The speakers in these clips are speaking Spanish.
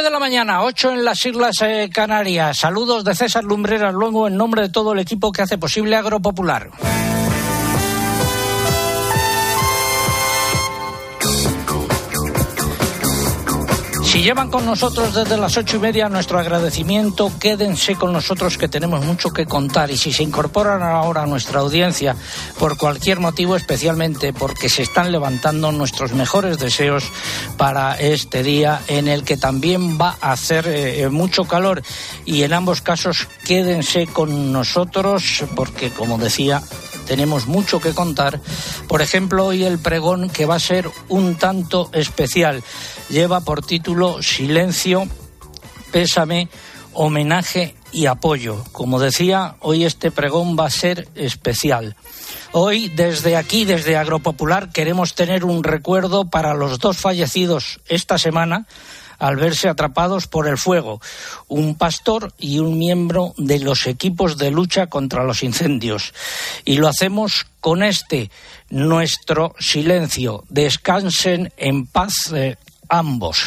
de la mañana, 8 en las Islas eh, Canarias. Saludos de César Lumbreras luego en nombre de todo el equipo que hace posible Agropopular. Si llevan con nosotros desde las ocho y media, nuestro agradecimiento. Quédense con nosotros que tenemos mucho que contar. Y si se incorporan ahora a nuestra audiencia por cualquier motivo, especialmente porque se están levantando nuestros mejores deseos para este día en el que también va a hacer eh, mucho calor. Y en ambos casos, quédense con nosotros porque, como decía, tenemos mucho que contar. Por ejemplo, hoy el pregón que va a ser un tanto especial. Lleva por título Silencio, Pésame, Homenaje y Apoyo. Como decía, hoy este pregón va a ser especial. Hoy, desde aquí, desde Agropopular, queremos tener un recuerdo para los dos fallecidos esta semana al verse atrapados por el fuego, un pastor y un miembro de los equipos de lucha contra los incendios. Y lo hacemos con este, nuestro silencio. Descansen en paz eh, ambos.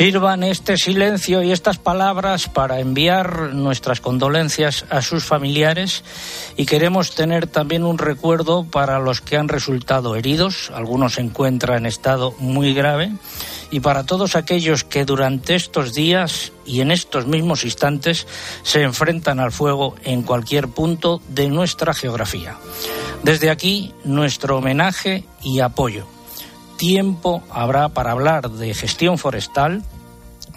Sirvan este silencio y estas palabras para enviar nuestras condolencias a sus familiares y queremos tener también un recuerdo para los que han resultado heridos, algunos se encuentran en estado muy grave, y para todos aquellos que durante estos días y en estos mismos instantes se enfrentan al fuego en cualquier punto de nuestra geografía. Desde aquí, nuestro homenaje y apoyo tiempo habrá para hablar de gestión forestal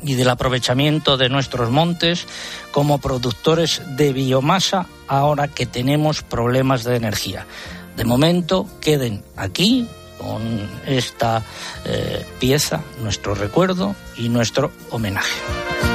y del aprovechamiento de nuestros montes como productores de biomasa ahora que tenemos problemas de energía. De momento, queden aquí con esta eh, pieza nuestro recuerdo y nuestro homenaje.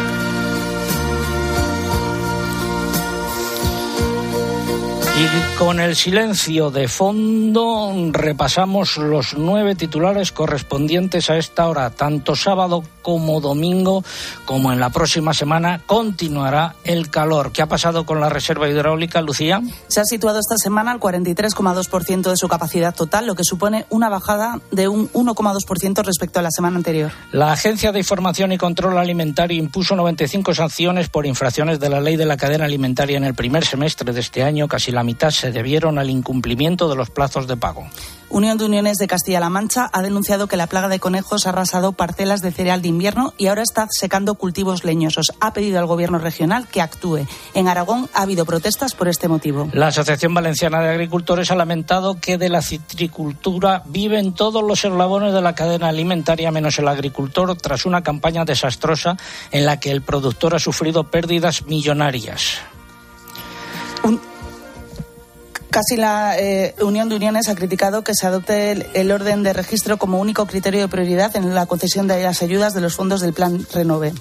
Y con el silencio de fondo repasamos los nueve titulares correspondientes a esta hora, tanto sábado como domingo, como en la próxima semana continuará el calor. ¿Qué ha pasado con la reserva hidráulica, Lucía? Se ha situado esta semana al 43,2% de su capacidad total, lo que supone una bajada de un 1,2% respecto a la semana anterior. La Agencia de Información y Control Alimentario impuso 95 sanciones por infracciones de la ley de la cadena alimentaria en el primer semestre de este año, casi la mitad se debieron al incumplimiento de los plazos de pago. Unión de Uniones de Castilla-La Mancha ha denunciado que la plaga de conejos ha arrasado parcelas de cereal de invierno y ahora está secando cultivos leñosos. Ha pedido al Gobierno regional que actúe. En Aragón ha habido protestas por este motivo. La Asociación Valenciana de Agricultores ha lamentado que de la citricultura viven todos los eslabones de la cadena alimentaria menos el agricultor tras una campaña desastrosa en la que el productor ha sufrido pérdidas millonarias. Casi la eh, Unión de Uniones ha criticado que se adopte el, orden de registro como único criterio de prioridad en la concesión de las ayudas de los fondos del Plan Renove.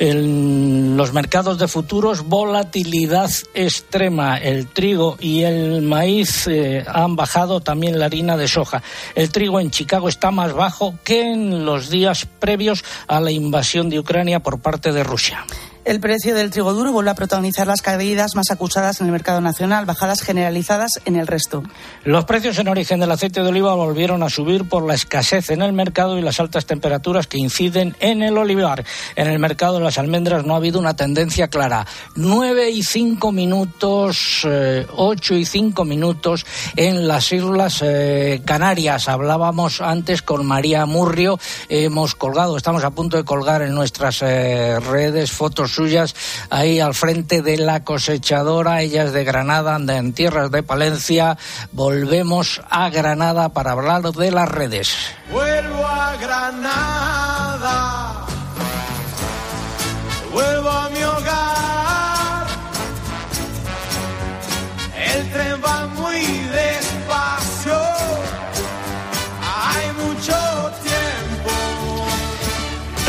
En los mercados de futuros, volatilidad extrema. El trigo y el maíz eh, han bajado, también la harina de soja. El trigo en Chicago está más bajo que en los días previos a la invasión de Ucrania por parte de Rusia. El precio del trigo duro vuelve a protagonizar las caídas más acusadas en el mercado nacional, bajadas generalizadas en el resto. Los precios en origen del aceite de oliva volvieron a subir por la escasez en el mercado y las altas temperaturas que inciden en el olivar. En el mercado de las almendras no ha habido una tendencia clara. Nueve y cinco minutos, eh, ocho y cinco minutos en las Islas eh, Canarias. Hablábamos antes con María Murrio. Hemos colgado, estamos a punto de colgar en nuestras eh, redes fotos suyas ahí al frente de la cosechadora. Ella es de Granada, anda en tierras de Palencia. Volvemos a Granada para hablar de las redes. Vuelvo a Granada.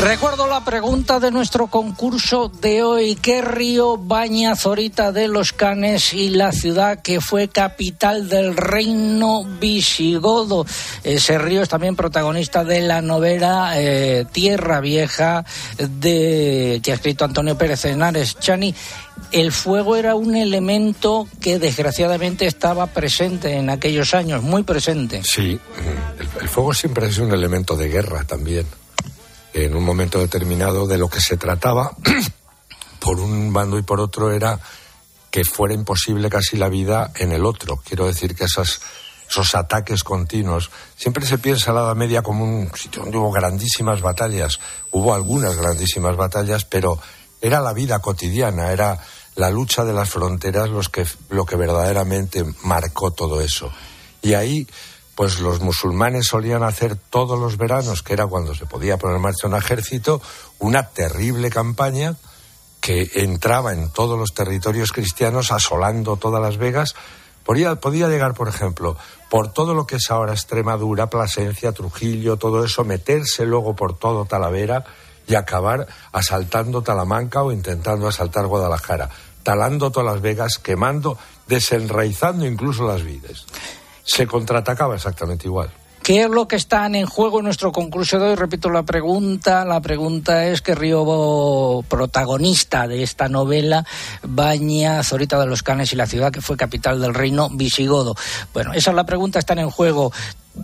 Recuerdo la pregunta de nuestro concurso de hoy. ¿Qué río baña Zorita de los Canes y la ciudad que fue capital del reino visigodo? Ese río es también protagonista de la novela eh, Tierra Vieja de, que ha escrito Antonio Pérez Henares. Chani, el fuego era un elemento que desgraciadamente estaba presente en aquellos años, muy presente. Sí, el, el fuego siempre es un elemento de guerra también en un momento determinado de lo que se trataba por un bando y por otro era que fuera imposible casi la vida en el otro. Quiero decir que esas, esos ataques continuos, siempre se piensa la Edad Media como un sitio donde hubo grandísimas batallas, hubo algunas grandísimas batallas, pero era la vida cotidiana, era la lucha de las fronteras los que, lo que verdaderamente marcó todo eso. Y ahí pues los musulmanes solían hacer todos los veranos, que era cuando se podía poner en marcha un ejército, una terrible campaña que entraba en todos los territorios cristianos asolando todas las vegas. Podía, podía llegar, por ejemplo, por todo lo que es ahora Extremadura, Plasencia, Trujillo, todo eso, meterse luego por todo Talavera y acabar asaltando Talamanca o intentando asaltar Guadalajara, talando todas las vegas, quemando, desenraizando incluso las vides se contraatacaba exactamente igual. ¿Qué es lo que está en juego en nuestro concurso de hoy? Repito la pregunta. La pregunta es que Río, protagonista de esta novela, baña Zorita de los Canes y la ciudad que fue capital del reino visigodo. Bueno, esa es la pregunta. Están en juego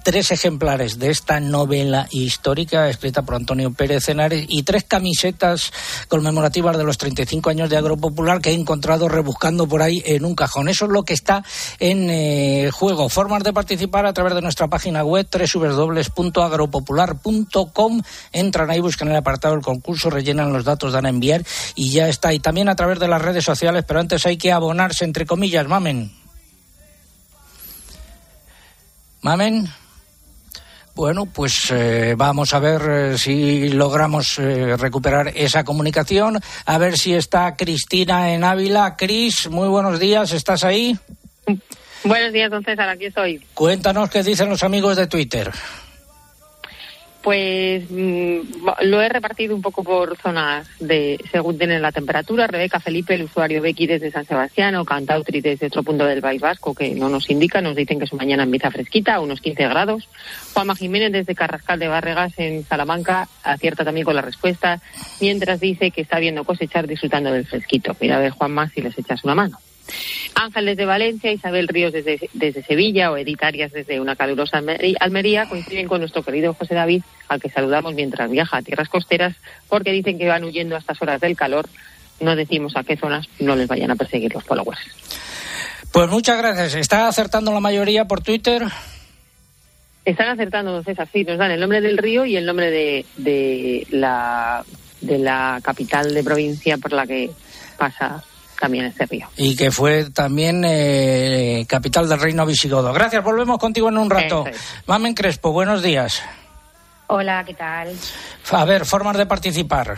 tres ejemplares de esta novela histórica escrita por Antonio Pérez Henares y tres camisetas conmemorativas de los 35 años de Agropopular que he encontrado rebuscando por ahí en un cajón. Eso es lo que está en eh, juego. Formas de participar a través de nuestra página web www.agropopular.com. Entran ahí, buscan el apartado del concurso, rellenan los datos, dan a enviar y ya está. Y también a través de las redes sociales, pero antes hay que abonarse, entre comillas, mamen. Mamen. Bueno, pues eh, vamos a ver eh, si logramos eh, recuperar esa comunicación. A ver si está Cristina en Ávila. Cris, muy buenos días. ¿Estás ahí? Buenos días, don César. Aquí estoy. Cuéntanos qué dicen los amigos de Twitter. Pues mm, lo he repartido un poco por zonas de según tienen la temperatura. Rebeca Felipe, el usuario Becky desde San Sebastián o Cantautri desde otro punto del País Vasco, que no nos indica, nos dicen que su mañana empieza fresquita, unos 15 grados. Juanma Jiménez desde Carrascal de Barregas en Salamanca acierta también con la respuesta, mientras dice que está viendo cosechar disfrutando del fresquito. Mira a ver, Juanma, si les echas una mano. Ángel desde Valencia, Isabel Ríos desde, desde Sevilla o Edith Arias desde una calurosa Almería coinciden con nuestro querido José David, al que saludamos mientras viaja a tierras costeras, porque dicen que van huyendo a estas horas del calor. No decimos a qué zonas no les vayan a perseguir los followers. Pues muchas gracias. ¿Está acertando la mayoría por Twitter? Están acertando, César, sí, nos dan el nombre del río y el nombre de, de, la, de la capital de provincia por la que pasa también este río. Y que fue también eh, capital del reino visigodo. Gracias, volvemos contigo en un rato. Mamen Crespo, buenos días. Hola, ¿qué tal? A ver, formas de participar.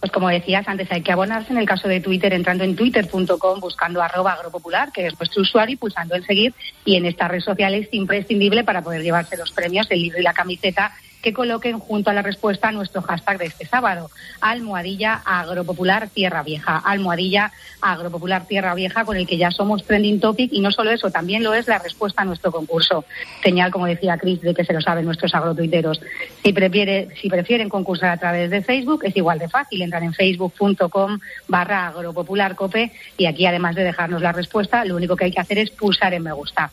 Pues como decías antes, hay que abonarse en el caso de Twitter entrando en twitter.com, buscando arroba agropopular, que es nuestro usuario, y pulsando en seguir. Y en esta red social es imprescindible para poder llevarse los premios, el libro y la camiseta que coloquen junto a la respuesta a nuestro hashtag de este sábado, almohadilla agropopular tierra vieja, almohadilla agropopular tierra vieja, con el que ya somos trending topic y no solo eso, también lo es la respuesta a nuestro concurso. Señal, como decía Cris, de que se lo saben nuestros agrotuiteros. Si, prefiere, si prefieren concursar a través de Facebook, es igual de fácil, entran en facebook.com barra agropopularcope y aquí además de dejarnos la respuesta, lo único que hay que hacer es pulsar en me gusta.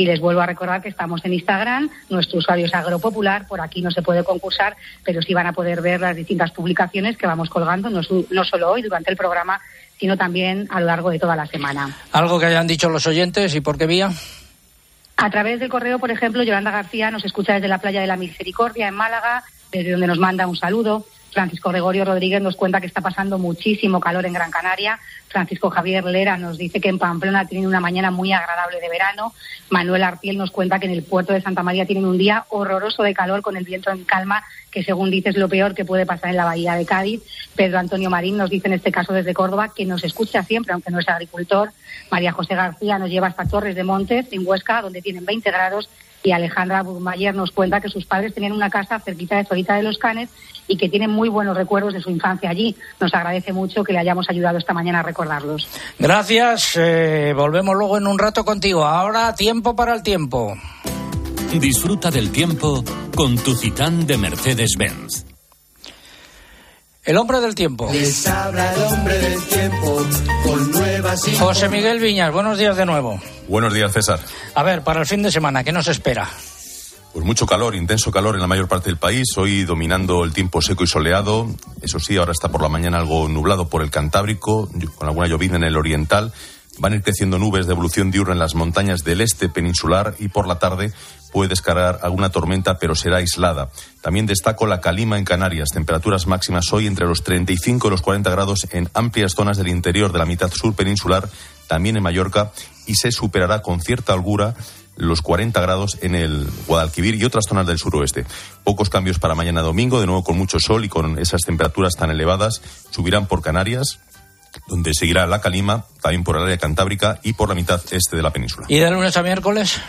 Y les vuelvo a recordar que estamos en Instagram, nuestro usuario es Agropopular, por aquí no se puede concursar, pero sí van a poder ver las distintas publicaciones que vamos colgando, no, no solo hoy durante el programa, sino también a lo largo de toda la semana. ¿Algo que hayan dicho los oyentes y por qué vía? A través del correo, por ejemplo, Yolanda García nos escucha desde la playa de la Misericordia, en Málaga, desde donde nos manda un saludo. Francisco Gregorio Rodríguez nos cuenta que está pasando muchísimo calor en Gran Canaria. Francisco Javier Lera nos dice que en Pamplona tienen una mañana muy agradable de verano. Manuel Artiel nos cuenta que en el puerto de Santa María tienen un día horroroso de calor con el viento en calma, que según dice es lo peor que puede pasar en la bahía de Cádiz. Pedro Antonio Marín nos dice en este caso desde Córdoba que nos escucha siempre, aunque no es agricultor. María José García nos lleva hasta Torres de Montes, en Huesca, donde tienen 20 grados y Alejandra Burmayer nos cuenta que sus padres tenían una casa cerquita de Solita de los Canes y que tienen muy buenos recuerdos de su infancia allí. Nos agradece mucho que le hayamos ayudado esta mañana a recordarlos. Gracias. Eh, volvemos luego en un rato contigo. Ahora tiempo para el tiempo. Disfruta del tiempo con tu Citán de Mercedes-Benz. El hombre del tiempo. Les habla el hombre del tiempo con nuevas José Miguel Viñas, buenos días de nuevo. Buenos días, César. A ver, para el fin de semana, ¿qué nos espera? Pues mucho calor, intenso calor en la mayor parte del país. Hoy dominando el tiempo seco y soleado. Eso sí, ahora está por la mañana algo nublado por el Cantábrico, con alguna llovizna en el oriental. Van a ir creciendo nubes de evolución diurna en las montañas del este peninsular y por la tarde puede descargar alguna tormenta, pero será aislada. También destaco la calima en Canarias. Temperaturas máximas hoy entre los 35 y los 40 grados en amplias zonas del interior de la mitad sur peninsular, también en Mallorca, y se superará con cierta holgura los 40 grados en el Guadalquivir y otras zonas del suroeste. Pocos cambios para mañana domingo, de nuevo con mucho sol y con esas temperaturas tan elevadas. Subirán por Canarias, donde seguirá la calima, también por el área cantábrica y por la mitad este de la península. ¿Y de lunes a miércoles?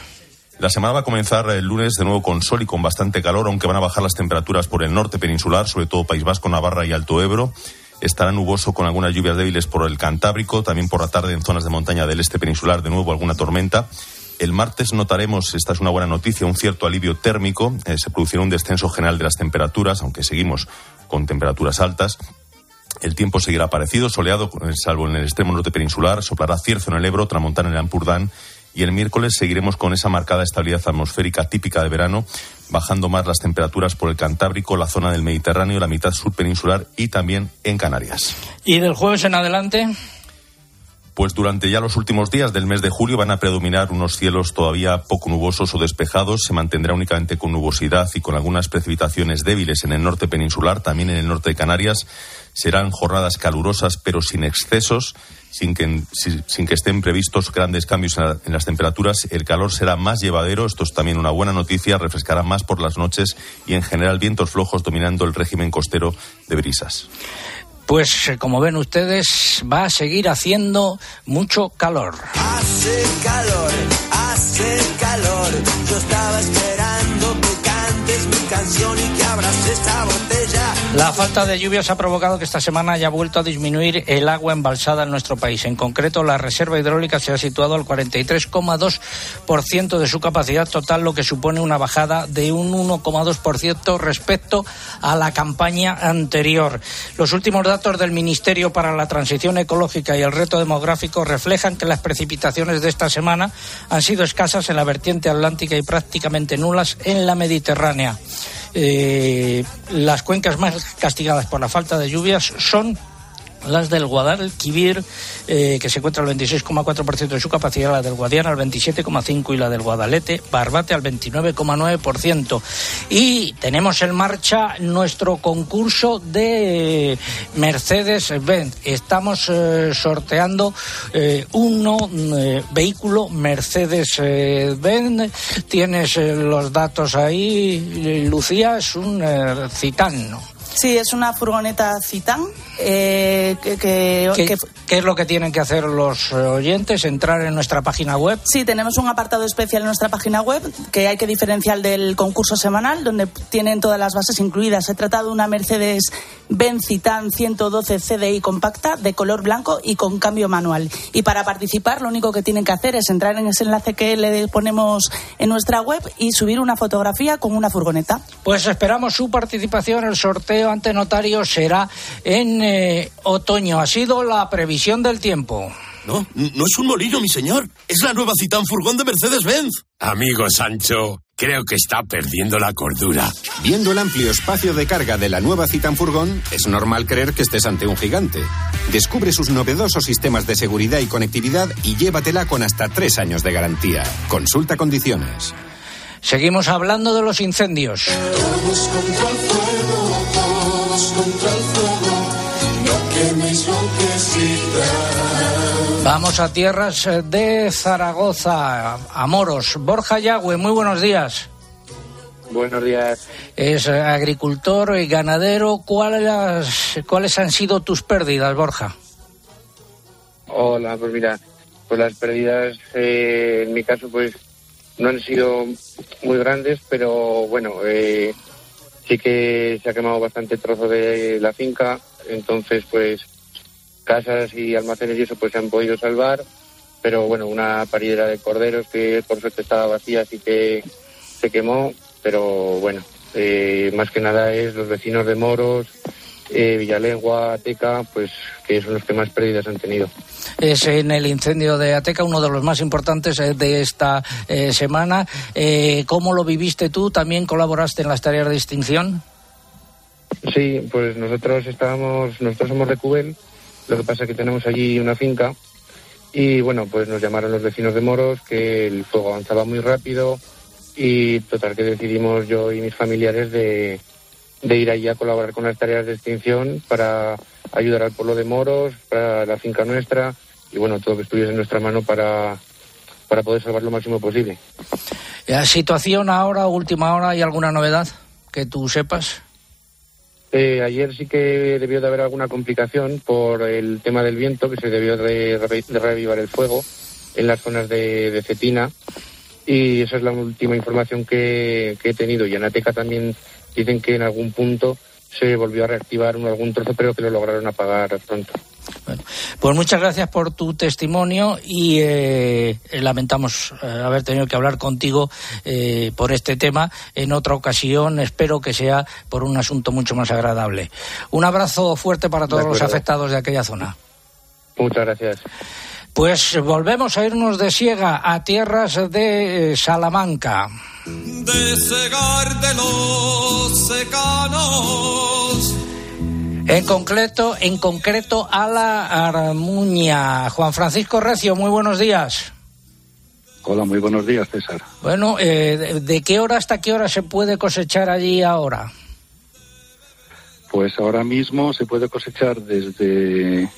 La semana va a comenzar el lunes de nuevo con sol y con bastante calor, aunque van a bajar las temperaturas por el norte peninsular, sobre todo País Vasco, Navarra y Alto Ebro. Estará nuboso con algunas lluvias débiles por el Cantábrico, también por la tarde en zonas de montaña del este peninsular, de nuevo alguna tormenta. El martes notaremos, esta es una buena noticia, un cierto alivio térmico. Eh, se producirá un descenso general de las temperaturas, aunque seguimos con temperaturas altas. El tiempo seguirá parecido, soleado, salvo en el extremo norte peninsular. Soplará cierzo en el Ebro, tramontana en el Ampurdán. Y el miércoles seguiremos con esa marcada estabilidad atmosférica típica de verano, bajando más las temperaturas por el Cantábrico, la zona del Mediterráneo, la mitad sur peninsular y también en Canarias. ¿Y del jueves en adelante? Pues durante ya los últimos días del mes de julio van a predominar unos cielos todavía poco nubosos o despejados. Se mantendrá únicamente con nubosidad y con algunas precipitaciones débiles en el norte peninsular, también en el norte de Canarias. Serán jornadas calurosas pero sin excesos, sin que, sin que estén previstos grandes cambios en, la, en las temperaturas. El calor será más llevadero, esto es también una buena noticia, refrescará más por las noches y en general vientos flojos dominando el régimen costero de brisas. Pues eh, como ven ustedes, va a seguir haciendo mucho calor. Hace calor, hace calor. Yo estaba esperando que mi canción y que abras esta botella. La falta de lluvias ha provocado que esta semana haya vuelto a disminuir el agua embalsada en nuestro país. En concreto, la reserva hidráulica se ha situado al 43,2% de su capacidad total, lo que supone una bajada de un 1,2% respecto a la campaña anterior. Los últimos datos del Ministerio para la Transición Ecológica y el Reto Demográfico reflejan que las precipitaciones de esta semana han sido escasas en la vertiente atlántica y prácticamente nulas en la Mediterránea. Eh, las cuencas más castigadas por la falta de lluvias son las del Guadalquivir, eh, que se encuentra al 26,4% de su capacidad, la del Guadiana al 27,5% y la del Guadalete, Barbate al 29,9%. Y tenemos en marcha nuestro concurso de Mercedes-Benz. Estamos eh, sorteando eh, un eh, vehículo Mercedes-Benz. Tienes eh, los datos ahí, Lucía, es un eh, Citán, ¿no? Sí, es una furgoneta Citán. Eh, que, que, ¿Qué, que- qué es lo que tienen que hacer los eh, oyentes? Entrar en nuestra página web. Sí, tenemos un apartado especial en nuestra página web que hay que diferenciar del concurso semanal, donde tienen todas las bases incluidas. Se trata de una Mercedes-Benz Citan 112 CDI compacta de color blanco y con cambio manual. Y para participar, lo único que tienen que hacer es entrar en ese enlace que le ponemos en nuestra web y subir una fotografía con una furgoneta. Pues esperamos su participación. El sorteo ante notario será en eh, otoño. Ha sido la previsión del tiempo. No, no es un molino, mi señor. Es la nueva Citán Furgón de Mercedes-Benz. Amigo Sancho, creo que está perdiendo la cordura. Viendo el amplio espacio de carga de la nueva Citan Furgón, es normal creer que estés ante un gigante. Descubre sus novedosos sistemas de seguridad y conectividad y llévatela con hasta tres años de garantía. Consulta condiciones. Seguimos hablando de los incendios. Todos contra el fuego, todos contra el fuego. No queméis lo que. Vamos a tierras eh, de Zaragoza, a Moros. Borja Yagüe, muy buenos días. Buenos días. Es agricultor y ganadero. ¿Cuáles, ¿Cuáles han sido tus pérdidas, Borja? Hola, pues mira, pues las pérdidas eh, en mi caso pues no han sido muy grandes, pero bueno, eh, sí que se ha quemado bastante trozo de la finca, entonces pues casas y almacenes y eso pues se han podido salvar, pero bueno, una parillera de corderos que por suerte estaba vacía, así que se quemó, pero bueno, eh, más que nada es los vecinos de Moros, eh, Villalengua, Teca, pues que son los que más pérdidas han tenido. Es en el incendio de Ateca, uno de los más importantes eh, de esta eh, semana. Eh, ¿Cómo lo viviste tú? ¿También colaboraste en las tareas de extinción? Sí, pues nosotros estábamos, nosotros somos de Cubel, lo que pasa es que tenemos allí una finca y bueno, pues nos llamaron los vecinos de Moros que el fuego avanzaba muy rápido y total que decidimos yo y mis familiares de, ir allí a colaborar con las tareas de extinción para ayudar al pueblo de Moros, para la finca nuestra y bueno, todo lo que estuviese en nuestra mano para, para poder salvar lo máximo posible. ¿La situación ahora, última hora, hay alguna novedad que tú sepas? Eh, ayer sí que debió de haber alguna complicación por el tema del viento, que se debió de, re- de reavivar el fuego en las zonas de, Cetina. Y esa es la última información que, he tenido. Y en Ateca también dicen que en algún punto se volvió a reactivar algún trozo, pero que lo lograron apagar pronto. Pues muchas gracias por tu testimonio y eh, lamentamos eh, haber tenido que hablar contigo eh, por este tema. En otra ocasión espero que sea por un asunto mucho más agradable. Un abrazo fuerte para todos los afectados de aquella zona. Muchas gracias. Pues volvemos a irnos de Siega a tierras de Salamanca. De cegar de los secanos. En concreto, en concreto a la Armuña. Juan Francisco Recio, muy buenos días. Hola, muy buenos días, César. Bueno, eh, de, qué hora hasta qué hora se puede cosechar allí ahora? Pues ahora mismo se puede cosechar desde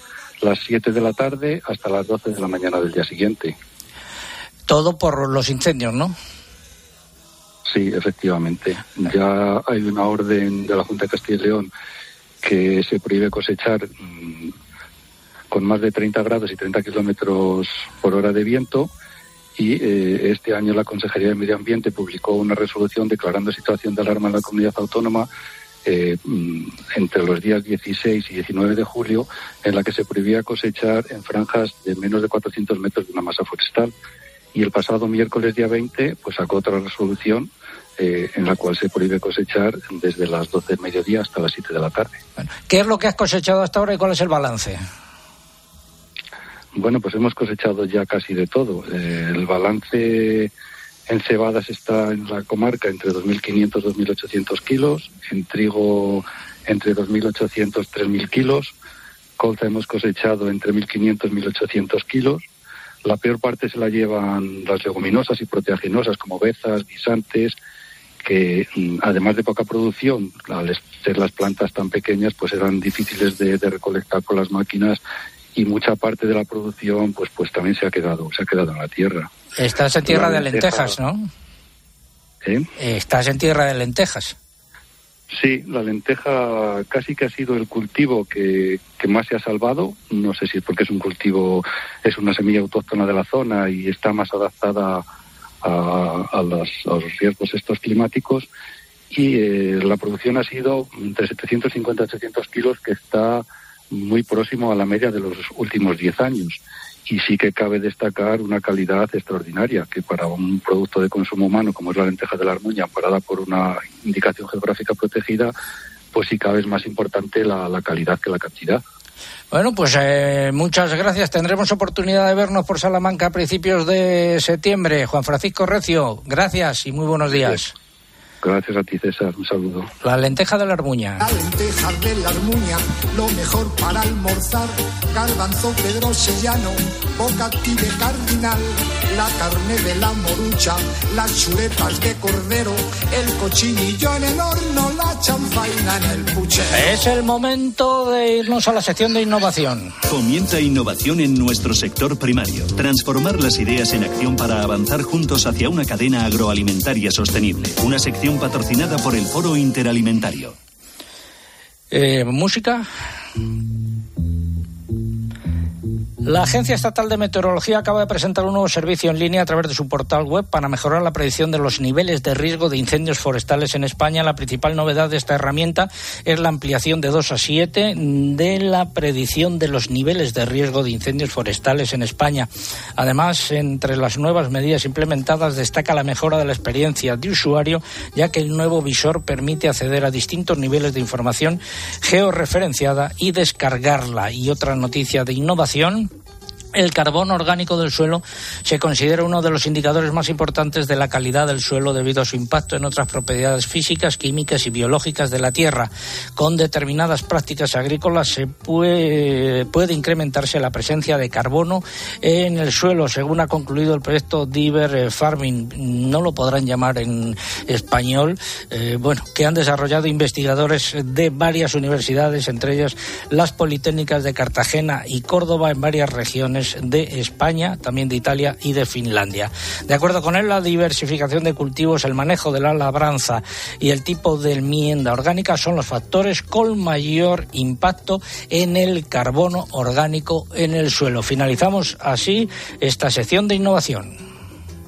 las 7 de la tarde hasta las 12 de la mañana del día siguiente. Todo por los incendios, ¿no? Sí, efectivamente. Ya hay una orden de la Junta de Castilla y León que se prohíbe cosechar mm, con más de 30 grados y 30 kilómetros por hora de viento. Y eh, este año la Consejería de Medio Ambiente publicó una resolución declarando situación de alarma en la comunidad autónoma eh, mm, entre los días 16 y 19 de julio, en la que se prohibía cosechar en franjas de menos de 400 metros de una masa forestal. Y el pasado miércoles día 20, pues sacó otra resolución eh, en la cual se prohíbe cosechar desde las 12 del mediodía hasta las 7 de la tarde. ¿Qué es lo que has cosechado hasta ahora y cuál es el balance? Bueno, pues hemos cosechado ya casi de todo. Eh, el balance en cebadas está en la comarca entre 2.500 y 2.800 kilos, en trigo entre 2.800 y 3.000 kilos, colza hemos cosechado entre 1.500 y 1.800 kilos. La peor parte se la llevan las leguminosas y proteaginosas como bezas, guisantes, que mm, además de poca producción, al ser las plantas tan pequeñas, pues eran difíciles de, de recolectar con las máquinas y mucha parte de la producción pues pues también se ha quedado se ha quedado en la tierra Estás en tierra La de lenteja. lentejas, ¿no? Eh, Estás en tierra de lentejas. Sí, la lenteja casi que ha sido el cultivo que, que, más se ha salvado. No sé si es porque es un cultivo, es una semilla autóctona de la zona y está más adaptada a, a, los riesgos estos climáticos. Y eh, la producción ha sido entre 750 y 800 kilos, que está muy próximo a la media de los últimos 10 años y sí que cabe destacar una calidad extraordinaria, que para un producto de consumo humano como es la lenteja de la armuña, amparada por una indicación geográfica protegida, pues sí cabe es más importante la, la calidad que la cantidad. Bueno, pues eh, muchas gracias. Tendremos oportunidad de vernos por Salamanca a principios de septiembre. Juan Francisco Recio, gracias y muy buenos días. Gracias a ti, César. Un saludo. La lenteja de la armuña. La lenteja de la armuña, lo mejor para almorzar. Garbanzo Pedro Sellano, boca de cardinal. La carne de la morucha, las chuletas de cordero. El cochinillo en el horno, la chanfaina en el puchero. Es el momento de irnos a la sección de innovación. Comienza innovación en nuestro sector primario. Transformar las ideas en acción para avanzar juntos hacia una cadena agroalimentaria sostenible. Una sección patrocinada por el Foro Interalimentario. Eh, ¿Música? La Agencia Estatal de Meteorología acaba de presentar un nuevo servicio en línea a través de su portal web para mejorar la predicción de los niveles de riesgo de incendios forestales en España. La principal novedad de esta herramienta es la ampliación de 2 a 7 de la predicción de los niveles de riesgo de incendios forestales en España. Además, entre las nuevas medidas implementadas destaca la mejora de la experiencia de usuario, ya que el nuevo visor permite acceder a distintos niveles de información georreferenciada y descargarla. Y otra noticia de innovación el carbono orgánico del suelo se considera uno de los indicadores más importantes de la calidad del suelo debido a su impacto en otras propiedades físicas, químicas y biológicas de la tierra. Con determinadas prácticas agrícolas se puede, incrementarse la presencia de carbono en el suelo, según ha concluido el proyecto Diver Farming. No lo podrán llamar en español. Eh, bueno, que han desarrollado investigadores de varias universidades, entre ellas las Politécnicas de Cartagena y Córdoba, en varias regiones de España, también de Italia y de Finlandia. De acuerdo con él, la diversificación de cultivos, el manejo de la labranza y el tipo de enmienda orgánica son los factores con mayor impacto en el carbono orgánico en el suelo. Finalizamos así esta sección de innovación.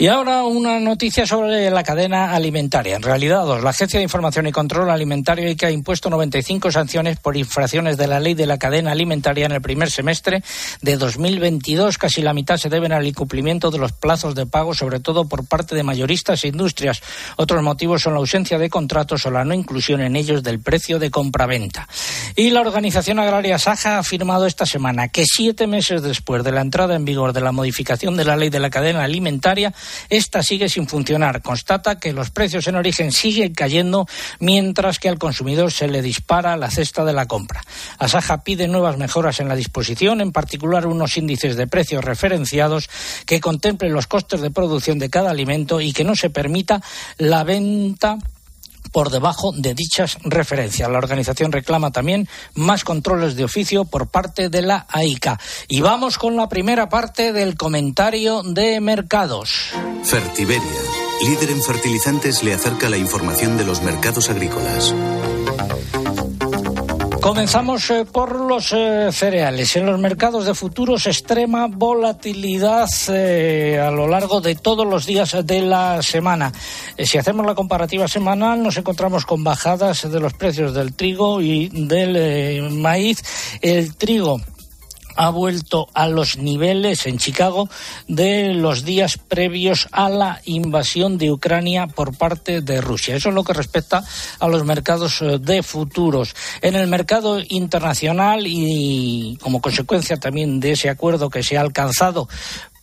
Y ahora una noticia sobre la cadena alimentaria. En realidad, la Agencia de Información y Control Alimentario que ha impuesto 95 sanciones por infracciones de la ley de la cadena alimentaria en el primer semestre de 2022. Casi la mitad se deben al incumplimiento de los plazos de pago, sobre todo por parte de mayoristas e industrias. Otros motivos son la ausencia de contratos o la no inclusión en ellos del precio de compraventa. Y la organización agraria Saja ha afirmado esta semana que siete meses después de la entrada en vigor de la modificación de la ley de la cadena alimentaria, esta sigue sin funcionar. Constata que los precios en origen siguen cayendo mientras que al consumidor se le dispara la cesta de la compra. Asaja pide nuevas mejoras en la disposición, en particular unos índices de precios referenciados que contemplen los costes de producción de cada alimento y que no se permita la venta por debajo de dichas referencias. La organización reclama también más controles de oficio por parte de la AICA. Y vamos con la primera parte del comentario de mercados. Fertiberia, líder en fertilizantes, le acerca la información de los mercados agrícolas. Comenzamos eh, por los eh, cereales. En los mercados de futuros, extrema volatilidad eh, a lo largo de todos los días de la semana. si hacemos la comparativa semanal, nos encontramos con bajadas de los precios del trigo y del maíz. El trigo ha vuelto a los niveles en Chicago de los días previos a la invasión de Ucrania por parte de Rusia. Eso es lo que respecta a los mercados eh, de futuros. En el mercado internacional y como consecuencia también de ese acuerdo que se ha alcanzado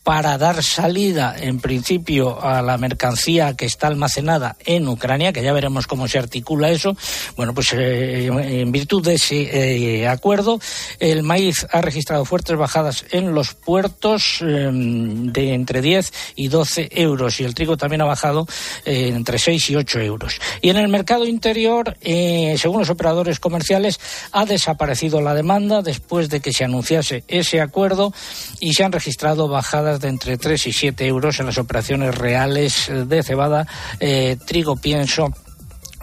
para dar salida, en principio, a la mercancía que está almacenada en Ucrania, que ya veremos cómo se articula eso. Bueno, pues eh, en virtud de ese eh, acuerdo, el maíz ha registrado fuertes bajadas en los puertos eh, de entre 10 y 12 euros y el trigo también ha bajado eh, entre 6 y 8 euros. Y en el mercado interior, según los operadores comerciales, ha desaparecido la demanda después de que se anunciase ese acuerdo y se han registrado bajadas de entre 3 y 7 euros en las operaciones reales de cebada, eh, trigo, pienso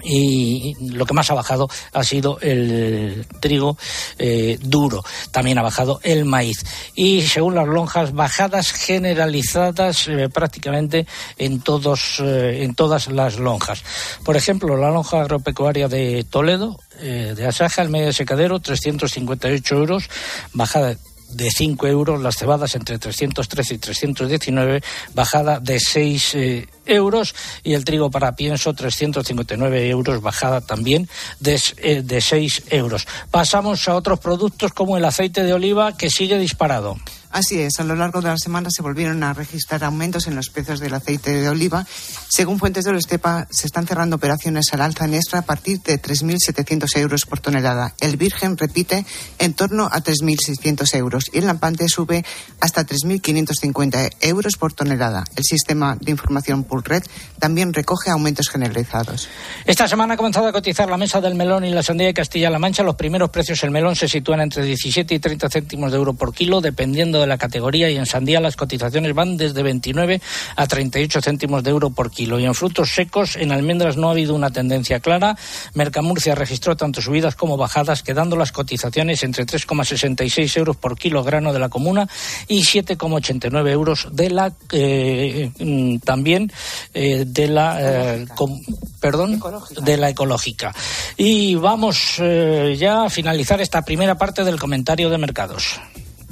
y lo que más ha bajado ha sido el trigo eh, duro. También ha bajado el maíz. Y según las lonjas, bajadas generalizadas eh, prácticamente en, todos, eh, en todas las lonjas. Por ejemplo, la lonja agropecuaria de Toledo, eh, de Asaja, el medio de secadero, 358 euros, bajada de 5 euros, las cebadas entre 313 y 319, bajada de 6 eh, euros y el trigo para pienso 359 euros, bajada también de, eh, de 6 euros. Pasamos a otros productos como el aceite de oliva que sigue disparado. Así es, a lo largo de la semana se volvieron a registrar aumentos en los precios del aceite de oliva. Según fuentes de Estepa, se están cerrando operaciones al alza en extra a partir de 3.700 euros por tonelada. El virgen repite en torno a 3.600 euros y el lampante sube hasta 3.550 euros por tonelada. El sistema de información Pulred también recoge aumentos generalizados. Esta semana ha comenzado a cotizar la mesa del melón y la sandía de Castilla-La Mancha. Los primeros precios del melón se sitúan entre 17 y 30 céntimos de euro por kilo, dependiendo de la categoría y en sandía las cotizaciones van desde 29 a 38 céntimos de euro por kilo. Y en frutos secos, en almendras no ha habido una tendencia clara. Mercamurcia registró tanto subidas como bajadas, quedando las cotizaciones entre 3,66 euros por kilo grano de la comuna y 7,89 euros de la eh, mm, también eh, de la eh, com, perdón de la ecológica. Y vamos ya a finalizar esta primera parte del comentario de mercados.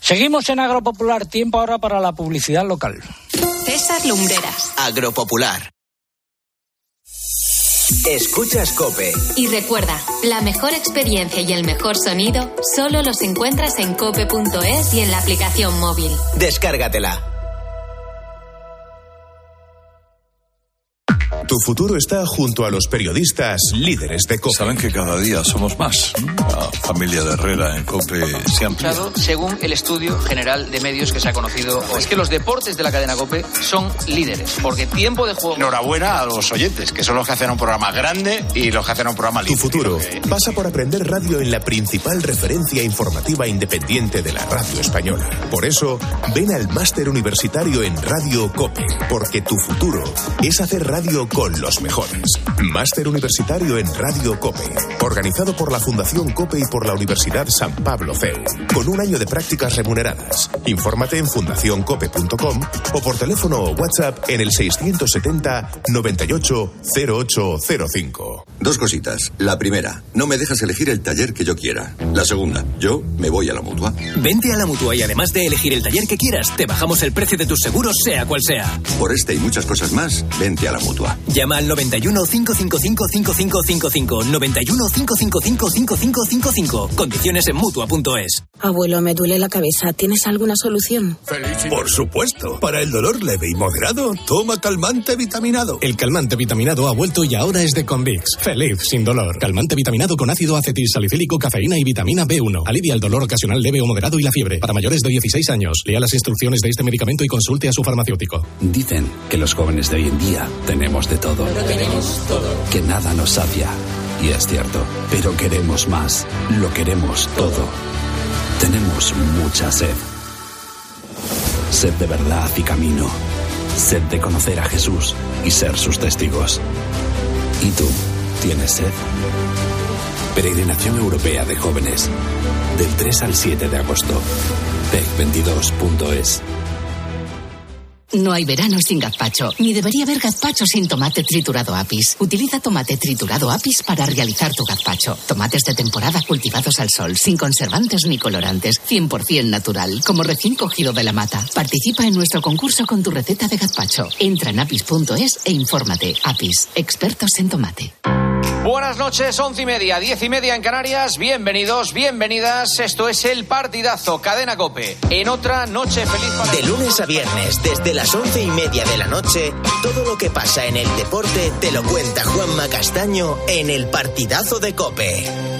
Seguimos en Agropopular. Tiempo ahora para la publicidad local. César Lumbreras. Agropopular. Escuchas Cope. Y recuerda, la mejor experiencia y el mejor sonido solo los encuentras en cope.es y en la aplicación móvil. Descárgatela. Tu futuro está junto a los periodistas líderes de COPE. Saben que cada día somos más. La familia de Herrera en COPE se amplía. Según el estudio general de medios que se ha conocido, es que los deportes de la cadena COPE son líderes, porque tiempo de juego... Enhorabuena a los oyentes, que son los que hacen un programa grande y los que hacen un programa Tu líder. futuro pasa por aprender radio en la principal referencia informativa independiente de la radio española. Por eso, ven al máster universitario en Radio COPE, porque tu futuro es hacer radio con los mejores. Máster universitario en Radio COPE, organizado por la Fundación COPE y por la Universidad San Pablo CEU, con un año de prácticas remuneradas. Infórmate en fundacioncope.com o por teléfono o WhatsApp en el 670 98 0805. Dos cositas. La primera, no me dejas elegir el taller que yo quiera. La segunda, yo me voy a la mutua. Vente a la mutua y además de elegir el taller que quieras, te bajamos el precio de tus seguros, sea cual sea. Por este y muchas cosas más, vente a la mutua. Llama al 91 555 5555. 91 555 5555. Condiciones en mutua.es. Abuelo, me duele la cabeza. ¿Tienes alguna solución? Por supuesto. Para el dolor leve y moderado, toma calmante vitaminado. El calmante vitaminado ha vuelto y ahora es de Convix. Feliz, sin dolor. Calmante vitaminado con ácido acetil salicílico, cafeína y vitamina B1. Alivia el dolor ocasional leve o moderado y la fiebre. Para mayores de 16 años, lea las instrucciones de este medicamento y consulte a su farmacéutico. Dicen que los jóvenes de hoy en día tenemos de todo. tenemos todo. Que nada nos sacia. Y es cierto. Pero queremos más. Lo queremos todo. Tenemos mucha sed. Sed de verdad y camino. Sed de conocer a Jesús y ser sus testigos. ¿Y tú? ¿Tienes sed? Peregrinación Europea de Jóvenes. Del 3 al 7 de agosto. PEC22.es. No hay verano sin gazpacho, ni debería haber gazpacho sin tomate triturado apis. Utiliza tomate triturado apis para realizar tu gazpacho. Tomates de temporada cultivados al sol, sin conservantes ni colorantes, 100% natural, como recién cogido de la mata. Participa en nuestro concurso con tu receta de gazpacho. Entra en apis.es e infórmate. Apis, expertos en tomate. Buenas noches, once y media, diez y media en Canarias. Bienvenidos, bienvenidas. Esto es el partidazo Cadena Cope. En otra noche feliz para De lunes a viernes, desde las once y media de la noche, todo lo que pasa en el deporte te lo cuenta Juanma Castaño en el partidazo de Cope.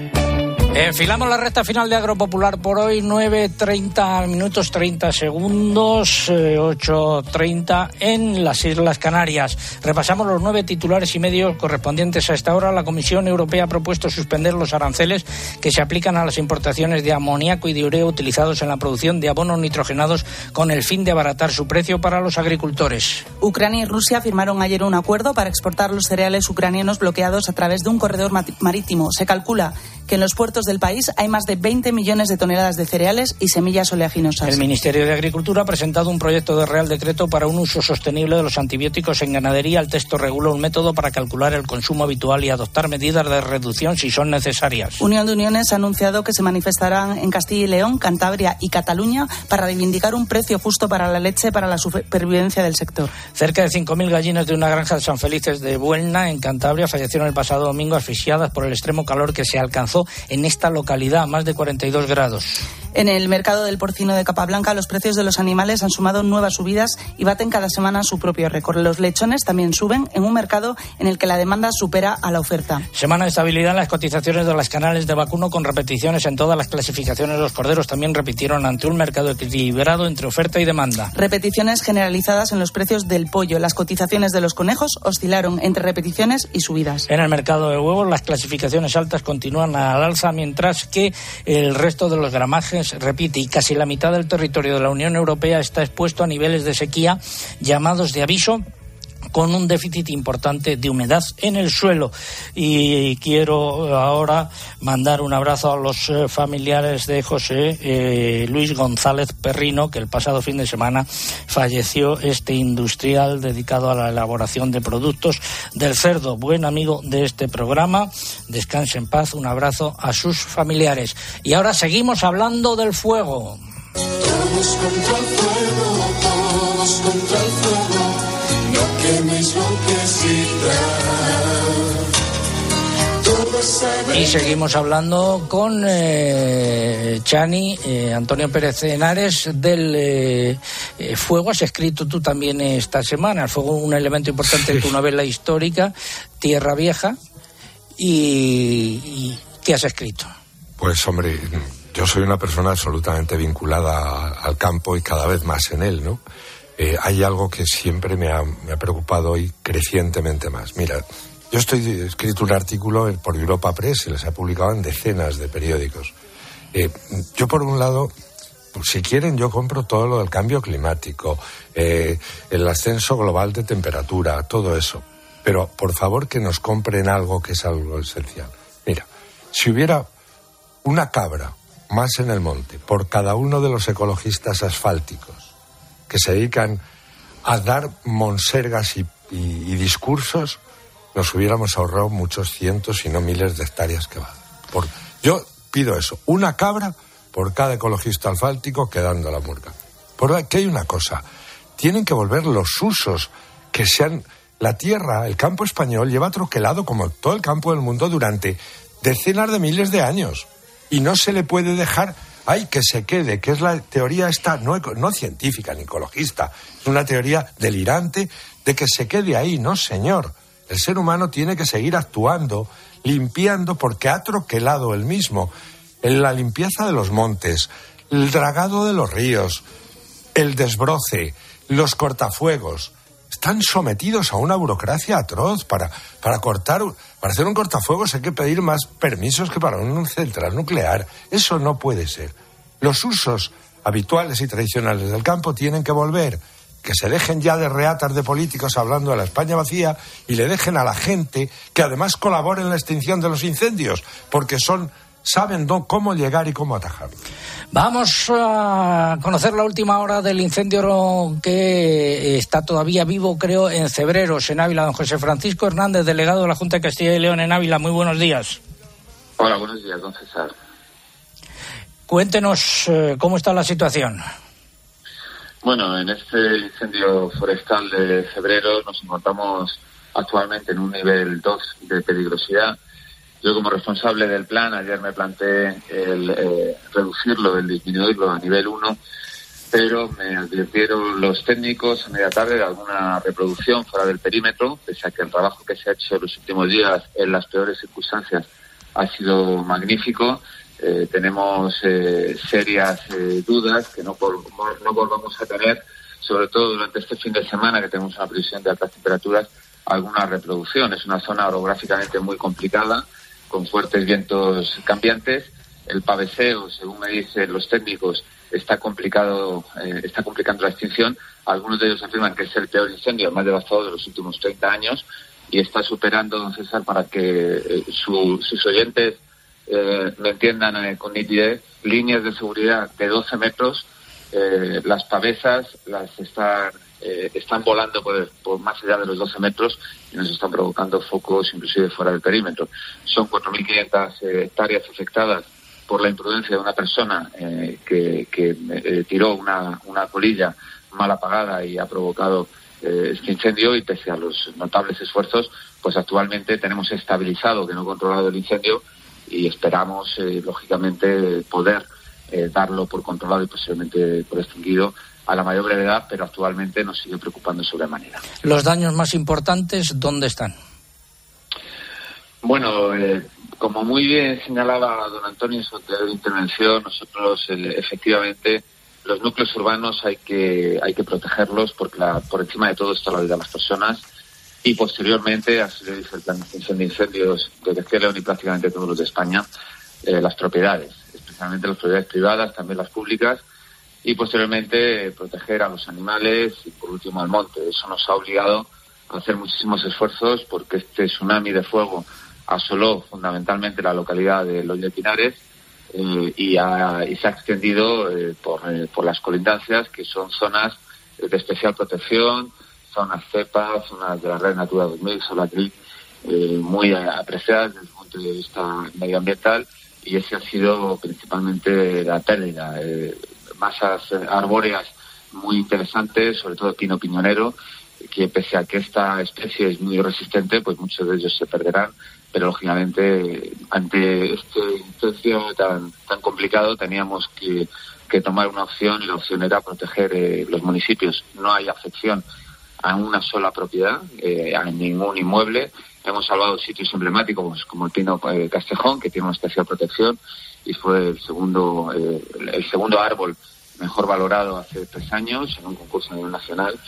Enfilamos la recta final de Agropopular por hoy, 9.30 minutos 30 segundos, eh, 8.30 en las Islas Canarias. Repasamos los nueve titulares y medios correspondientes a esta hora. La Comisión Europea ha propuesto suspender los aranceles que se aplican a las importaciones de amoníaco y de urea utilizados en la producción de abonos nitrogenados con el fin de abaratar su precio para los agricultores. Ucrania y Rusia firmaron ayer un acuerdo para exportar los cereales ucranianos bloqueados a través de un corredor marítimo. Se calcula que en los puertos del país hay más de 20 millones de toneladas de cereales y semillas oleaginosas. El Ministerio de Agricultura ha presentado un proyecto de Real Decreto para un uso sostenible de los antibióticos en ganadería. El texto regula un método para calcular el consumo habitual y adoptar medidas de reducción si son necesarias. Unión de Uniones ha anunciado que se manifestarán en Castilla y León, Cantabria y Cataluña para reivindicar un precio justo para la leche para la supervivencia del sector. Cerca de 5.000 gallinas de una granja de San Felices de Buelna, en Cantabria, fallecieron el pasado domingo asfixiadas por el extremo calor que se alcanzó en esta localidad, más de 42 grados. En el mercado del porcino de Capablanca, los precios de los animales han sumado nuevas subidas y baten cada semana su propio récord. Los lechones también suben en un mercado en el que la demanda supera a la oferta. Semana de estabilidad en las cotizaciones de las canales de vacuno con repeticiones en todas las clasificaciones. Los corderos también repitieron ante un mercado equilibrado entre oferta y demanda. Repeticiones generalizadas en los precios del pollo. Las cotizaciones de los conejos oscilaron entre repeticiones y subidas. En el mercado de huevos, las clasificaciones altas continúan al alza, mientras que el resto de los gramajes repite y casi la mitad del territorio de la Unión Europea está expuesto a niveles de sequía llamados de aviso con un déficit importante de humedad en el suelo. Y quiero ahora mandar un abrazo a los eh, familiares de José eh, Luis González Perrino, que el pasado fin de semana falleció este industrial dedicado a la elaboración de productos del cerdo. Buen amigo de este programa. Descanse en paz. Un abrazo a sus familiares. Y ahora seguimos hablando del fuego. Todos contra el fuego, todos contra el fuego. Y seguimos hablando con eh, Chani, eh, Antonio Pérez Henares, del eh, eh, fuego. Has escrito tú también esta semana. El fuego un elemento importante de tu novela histórica, Tierra Vieja. ¿Y, y qué has escrito? Pues hombre, yo soy una persona absolutamente vinculada al campo y cada vez más en él, ¿no? Hay algo que siempre me ha, me ha, preocupado y crecientemente más. Mira, yo estoy escrito un artículo por Europa Press y les ha publicado en decenas de periódicos. Eh, yo, por un lado, pues, si quieren, yo compro todo lo del cambio climático, eh, el ascenso global de temperatura, todo eso. Pero, por favor, que nos compren algo que es algo esencial. Mira, si hubiera una cabra más en el monte por cada uno de los ecologistas asfálticos que se dedican a dar monsergas y discursos, nos hubiéramos ahorrado muchos cientos, y no miles de hectáreas que va. Por, yo pido eso, una cabra por cada ecologista asfáltico quedando la murga. Por aquí hay una cosa, tienen que volver los usos que sean... La tierra, el campo español, lleva troquelado como todo el campo del mundo durante decenas de miles de años. Y no se le puede dejar ay, que se quede, que es la teoría esta, no, no, científica ni ecologista, es una teoría delirante de que se quede ahí, no señor. El ser humano tiene que seguir actuando, limpiando, porque ha troquelado el mismo. En la limpieza de los montes, el dragado de los ríos, el desbroce, los cortafuegos, están sometidos a una burocracia atroz para, para cortar, para hacer un cortafuegos hay que pedir más permisos que para una central nuclear. Eso no puede ser. Los usos habituales y tradicionales del campo tienen que volver. Que se dejen ya de reatas de políticos hablando de la España vacía y le dejen a la gente que además colabore en la extinción de los incendios, porque son saben ¿no? cómo llegar y cómo atajarlo. Vamos a conocer la última hora del incendio que está todavía vivo, creo, en Cebreros, en Ávila. Don José Francisco Hernández, delegado de la Junta de Castilla y León en Ávila. Muy buenos días. Hola, buenos días, don César. Cuéntenos eh, cómo está la situación. Bueno, en este incendio forestal de febrero nos encontramos actualmente en un nivel 2 de peligrosidad. Yo como responsable del plan ayer me planteé el eh, reducirlo, el disminuirlo a nivel 1, pero me advirtieron los técnicos a media tarde de alguna reproducción fuera del perímetro, pese a que el trabajo que se ha hecho en los últimos días en las peores circunstancias ha sido magnífico. Eh, tenemos eh, serias eh, dudas que no, no volvamos a tener, sobre todo durante este fin de semana que tenemos una previsión de altas temperaturas, alguna reproducción. Es una zona orográficamente muy complicada, con fuertes vientos cambiantes. El paveseo, según me dicen los técnicos, está complicado, está complicando la extinción. Algunos de ellos afirman que es el peor incendio más devastador de los últimos 30 años y está superando, don César, para que sus oyentes eh, me entiendan eh, con nitidez, líneas de seguridad de 12 metros, eh, las pavesas las están, están volando por, más allá de los 12 metros y nos están provocando focos inclusive fuera del perímetro. Son 4.500 hectáreas afectadas por la imprudencia de una persona que, que tiró una, una colilla mal apagada y ha provocado este incendio y pese a los notables esfuerzos, pues actualmente tenemos estabilizado, que no controlado el incendio, y esperamos, eh, lógicamente, poder eh, darlo por controlado y posiblemente por extinguido a la mayor brevedad, pero actualmente nos sigue preocupando sobremanera. ¿Los daños más importantes dónde están? Bueno, eh, como muy bien señalaba don Antonio en su anterior intervención, nosotros efectivamente los núcleos urbanos hay que hay que protegerlos porque la, por encima de todo está la vida de las personas y posteriormente, así le dice el plan de extinción incendios de Castilla y prácticamente todos los de España, eh, las propiedades, especialmente las propiedades privadas, también las públicas, y posteriormente eh, proteger a los animales y por último al monte. Eso nos ha obligado a hacer muchísimos esfuerzos porque este tsunami de fuego asoló fundamentalmente la localidad de Los de eh, y, se ha extendido por las colindancias, que son zonas de especial protección, zonas cepas, zonas de la red Natura 2000, Solatri, eh, muy apreciadas desde el punto de vista medioambiental y ese ha sido principalmente la pérdida. Eh, masas arbóreas muy interesantes, sobre todo pino piñonero, que pese a que esta especie es muy resistente, pues muchos de ellos se perderán, pero lógicamente ante este incendio tan, tan complicado teníamos que, tomar una opción y la opción era proteger eh, los municipios. No hay afección a una sola propiedad, eh, a ningún inmueble. Hemos salvado sitios emblemáticos como el Pino eh, Castejón, que tiene una especial protección y fue el segundo, eh, el segundo árbol mejor valorado hace tres años en un concurso a nivel nacional.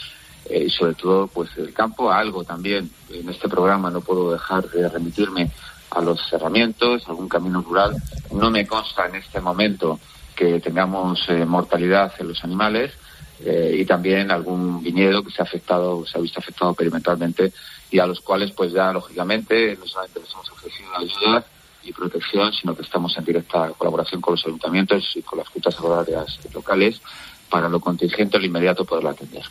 y sobre todo, pues el campo, algo también. En este programa no puedo dejar de remitirme a los cerramientos, algún camino rural. No me consta en este momento que tengamos mortalidad en los animales eh, y también algún viñedo que se ha afectado, se ha visto afectado perimetralmente y a los cuales pues ya lógicamente no solamente les hemos ofrecido ayuda y protección, sino que estamos en directa colaboración con los ayuntamientos y con las juntas agrarias locales para lo contingente lo inmediato poderlo atender.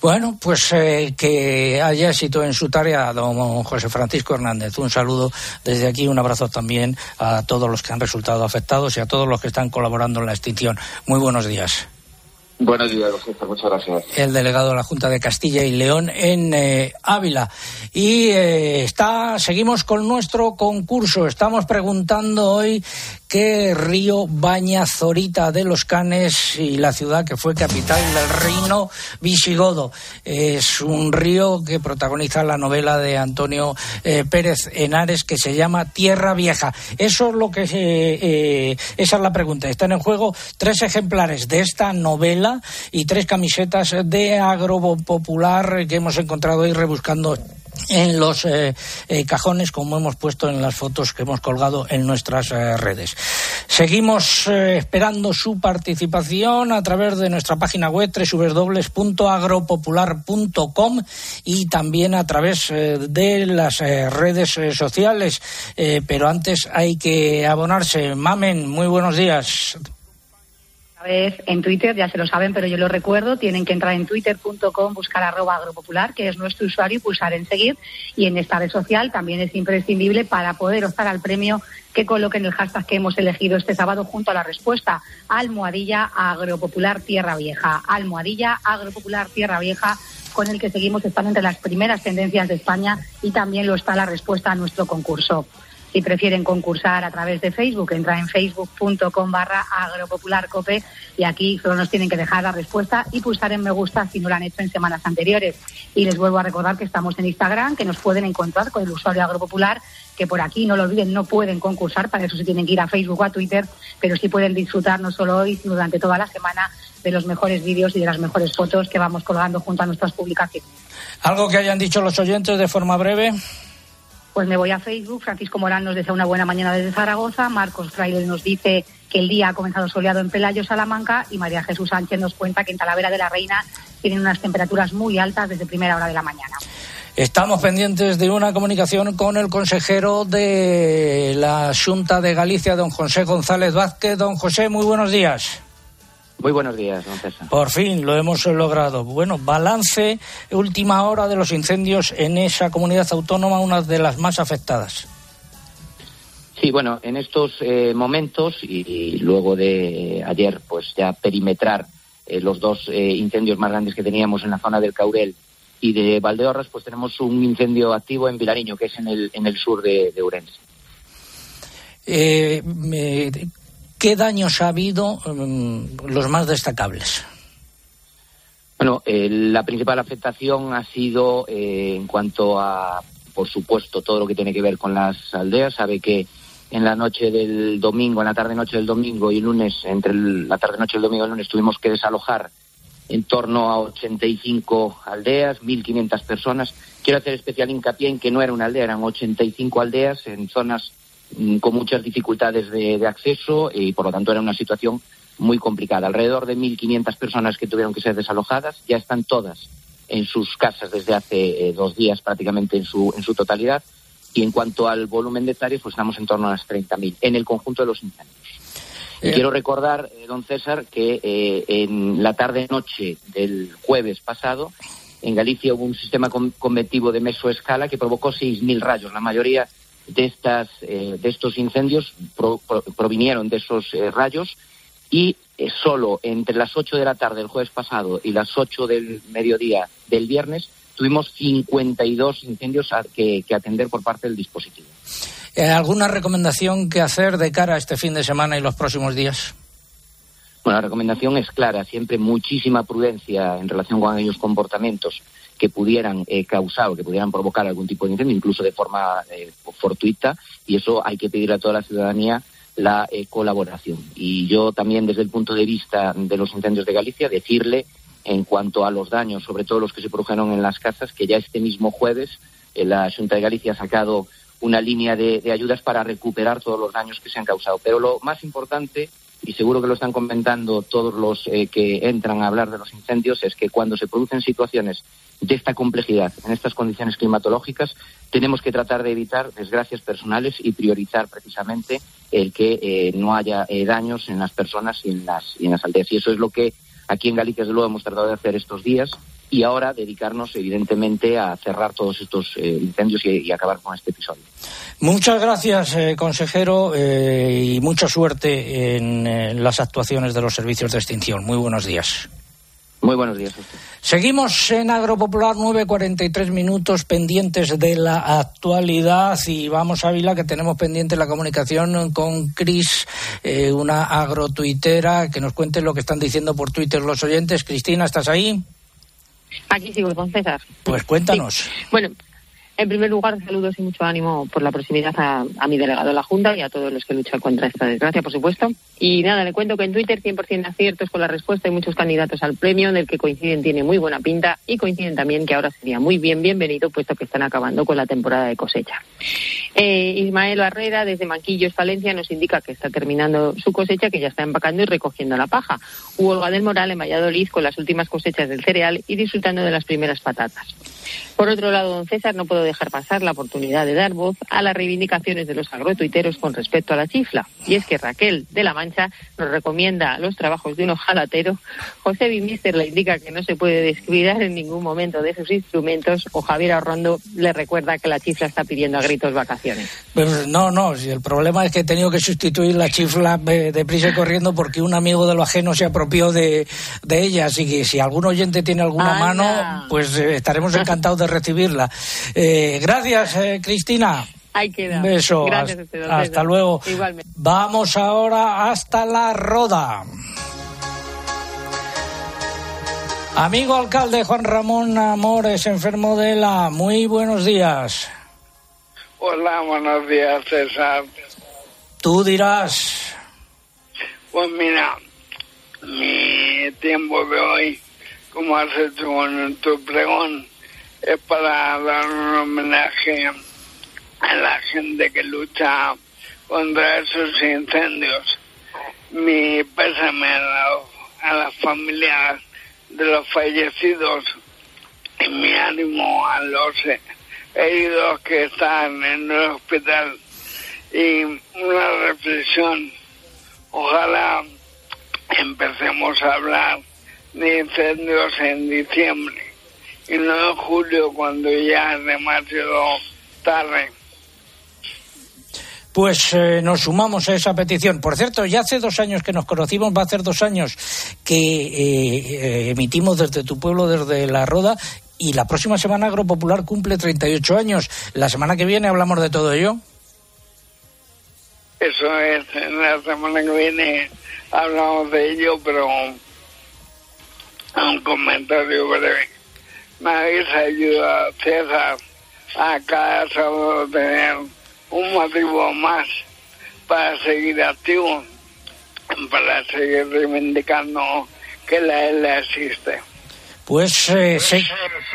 Bueno, pues eh, que haya éxito en su tarea, don José Francisco Hernández. Un saludo desde aquí, un abrazo también a todos los que han resultado afectados y a todos los que están colaborando en la extinción. Muy buenos días. Buenos días, muchas gracias. El delegado de la Junta de Castilla y León en eh, Ávila. Y eh, está, seguimos con nuestro concurso. Estamos preguntando hoy qué río baña Zorita de los Canes y la ciudad que fue capital del reino visigodo. Es un río que protagoniza la novela de Antonio eh, Pérez Henares que se llama Tierra Vieja. Eso es lo que eh, esa es la pregunta. Están en juego tres ejemplares de esta novela y tres camisetas de Agropopular que hemos encontrado ahí rebuscando en los eh, eh, cajones como hemos puesto en las fotos que hemos colgado en nuestras eh, redes. Seguimos esperando su participación a través de nuestra página web www.agropopular.com y también a través de las redes sociales. pero antes hay que abonarse. Mamen, muy buenos días en Twitter, ya se lo saben, pero yo lo recuerdo, tienen que entrar en twitter.com, buscar arroba agropopular, que es nuestro usuario, y pulsar en seguir. Y en esta red social también es imprescindible para poder optar al premio que coloquen el hashtag que hemos elegido este sábado junto a la respuesta Almohadilla Agropopular Tierra Vieja. Almohadilla Agropopular Tierra Vieja con el que seguimos estando entre las primeras tendencias de España y también lo está la respuesta a nuestro concurso. Si prefieren concursar a través de Facebook, entra en facebook.com barra agropopularcope y aquí solo nos tienen que dejar la respuesta y pulsar en me gusta si no lo han hecho en semanas anteriores. Y les vuelvo a recordar que estamos en Instagram, que nos pueden encontrar con el usuario agropopular, que por aquí, no lo olviden, no pueden concursar, para eso se tienen que ir a Facebook o a Twitter, pero sí pueden disfrutar no solo hoy, sino durante toda la semana de los mejores vídeos y de las mejores fotos que vamos colgando junto a nuestras publicaciones. ¿Algo que hayan dicho los oyentes de forma breve? Pues me voy a Facebook, Francisco Morán nos desea una buena mañana desde Zaragoza, Marcos Fraile nos dice que el día ha comenzado soleado en Pelayo, Salamanca, y María Jesús Sánchez nos cuenta que en Talavera de la Reina tienen unas temperaturas muy altas desde primera hora de la mañana. Estamos pendientes de una comunicación con el consejero de la Junta de Galicia, don José González Vázquez. Don José, muy buenos días. Muy buenos días, don César. Por fin lo hemos logrado. Bueno, balance última hora de los incendios en esa comunidad autónoma, una de las más afectadas. Sí, bueno, en estos eh, momentos y, luego de ayer, pues ya perimetrar eh, los dos eh, incendios más grandes que teníamos en la zona del Caurel y de Valdeorras, pues tenemos un incendio activo en Vilariño, que es en el, en el sur de, de Ourense. ¿Qué daños ha habido mm, los más destacables? Bueno, eh, la principal afectación ha sido eh, en cuanto a, por supuesto, todo lo que tiene que ver con las aldeas. Sabe que en la noche del domingo, en la tarde-noche del domingo y lunes, entre la tarde-noche del domingo y el lunes, tuvimos que desalojar en torno a 85 aldeas, 1.500 personas. Quiero hacer especial hincapié en que no era una aldea, eran 85 aldeas en zonas con muchas dificultades de, acceso y por lo tanto era una situación muy complicada. Alrededor de 1.500 personas que tuvieron que ser desalojadas ya están todas en sus casas desde hace eh, dos días prácticamente en su, en su totalidad. Y en cuanto al volumen de hectáreas, pues estamos en torno a las 30.000 en el conjunto de los incendios. Y quiero recordar, eh, don César, que eh, en la tarde-noche del jueves pasado, en Galicia hubo un sistema convectivo de mesoescala que provocó 6.000 rayos, la mayoría de, estas, eh, de estos incendios provinieron de esos eh, rayos y eh, solo entre las 8 de la tarde del jueves pasado y las 8 del mediodía del viernes tuvimos 52 incendios que, que atender por parte del dispositivo. ¿Alguna recomendación que hacer de cara a este fin de semana y los próximos días? Bueno, la recomendación es clara, siempre muchísima prudencia en relación con aquellos comportamientos que pudieran eh, causar o que pudieran provocar algún tipo de incendio, incluso de forma eh, fortuita, y eso hay que pedir a toda la ciudadanía la eh, colaboración. Y yo también, desde el punto de vista de los incendios de Galicia, decirle en cuanto a los daños, sobre todo los que se produjeron en las casas, que ya este mismo jueves la Junta de Galicia ha sacado una línea de, ayudas para recuperar todos los daños que se han causado. Pero lo más importante y seguro que lo están comentando todos los que entran a hablar de los incendios, es que cuando se producen situaciones de esta complejidad en estas condiciones climatológicas, tenemos que tratar de evitar desgracias personales y priorizar precisamente el que eh, no haya eh, daños en las personas y en las, y en las aldeas. Y eso es lo que aquí en Galicia, desde luego, hemos tratado de hacer estos días y ahora dedicarnos, evidentemente, a cerrar todos estos eh, incendios y, acabar con este episodio. Muchas gracias, consejero, y mucha suerte en las actuaciones de los servicios de extinción. Muy buenos días. Muy buenos días. Seguimos en Agropopular 9.43 minutos pendientes de la actualidad y vamos a Vila que tenemos pendiente la comunicación con Cris, eh, una agrotuitera, que nos cuente lo que están diciendo por Twitter los oyentes. Cristina, ¿estás ahí? Aquí sigo con César. Pues cuéntanos. Bueno, En primer lugar, saludos y mucho ánimo por la proximidad a, mi delegado de la Junta y a todos los que luchan contra esta desgracia, por supuesto. Y nada, le cuento que en Twitter 100% aciertos con la respuesta. Hay muchos candidatos al premio, en el que coinciden tiene muy buena pinta y coinciden también que ahora sería muy bien bienvenido, puesto que están acabando con la temporada de cosecha. Eh, Ismael Barrera, desde Manquillos, Valencia, nos indica que está terminando su cosecha, que ya está empacando y recogiendo la paja. Hugo del Moral, en Valladolid, con las últimas cosechas del cereal y disfrutando de las primeras patatas. Por otro lado, don César, no puedo dejar pasar la oportunidad de dar voz a las reivindicaciones de los agrotuiteros con respecto a la chifla. Y es que Raquel de la Mancha nos recomienda los trabajos de un ojalatero. José Bimister le indica que no se puede descuidar en ningún momento de sus instrumentos. O Javier Arrondo le recuerda que la chifla está pidiendo a gritos vacaciones. Pues no, no. Si el problema es que he tenido que sustituir la chifla deprisa y corriendo porque un amigo de lo ajeno se apropió de, de ella. Así que si algún oyente tiene alguna Anda. mano, pues eh, estaremos encantados de recibirla. Eh, gracias, eh, Cristina. Ahí queda. Un beso. Gracias hasta, usted, hasta luego. Igualmente. Vamos ahora hasta la Roda. Amigo alcalde Juan Ramón Amores, enfermo de la. Muy buenos días. Hola, buenos días, César. Tú dirás. Pues mira, mi tiempo de hoy, como has hecho con tu pregón, es para dar un homenaje a la gente que lucha contra esos incendios. Mi pésame a, a las familias de los fallecidos y mi ánimo a los heridos que están en el hospital. Y una reflexión, ojalá empecemos a hablar de incendios en diciembre y no en julio cuando ya es demasiado tarde. Pues eh, nos sumamos a esa petición. Por cierto, ya hace dos años que nos conocimos, va a hacer dos años que eh, eh, emitimos desde tu pueblo, desde La Roda, y la próxima semana Agropopular cumple 38 años. La semana que viene hablamos de todo ello. Eso es, la semana que viene hablamos de ello, pero un comentario breve. Me habéis ayudado, César, a cada sábado tener un motivo más para seguir activo, para seguir reivindicando que la ELA existe. Pues eh, se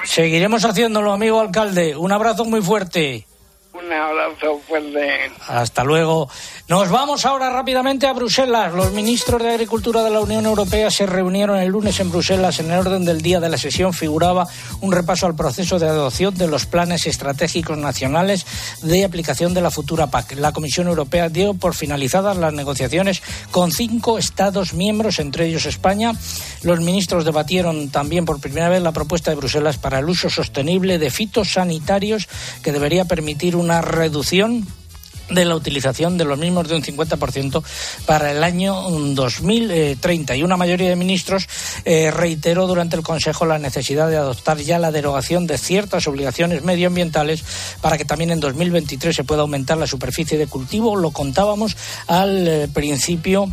seguiremos haciéndolo, amigo alcalde. Un abrazo muy fuerte. Un abrazo fuerte. Hasta luego. Nos vamos ahora rápidamente a Bruselas. Los ministros de Agricultura de la Unión Europea se reunieron el lunes en Bruselas. En el orden del día de la sesión figuraba un repaso al proceso de adopción de los planes estratégicos nacionales de aplicación de la futura PAC. La Comisión Europea dio por finalizadas las negociaciones con cinco Estados miembros, entre ellos España. Los ministros debatieron también por primera vez la propuesta de Bruselas para el uso sostenible de fitosanitarios que debería permitir una reducción de la utilización de los mismos de un 50% para el año 2030. Y una mayoría de ministros eh, reiteró durante el Consejo la necesidad de adoptar ya la derogación de ciertas obligaciones medioambientales para que también en 2023 se pueda aumentar la superficie de cultivo. Lo contábamos al eh, principio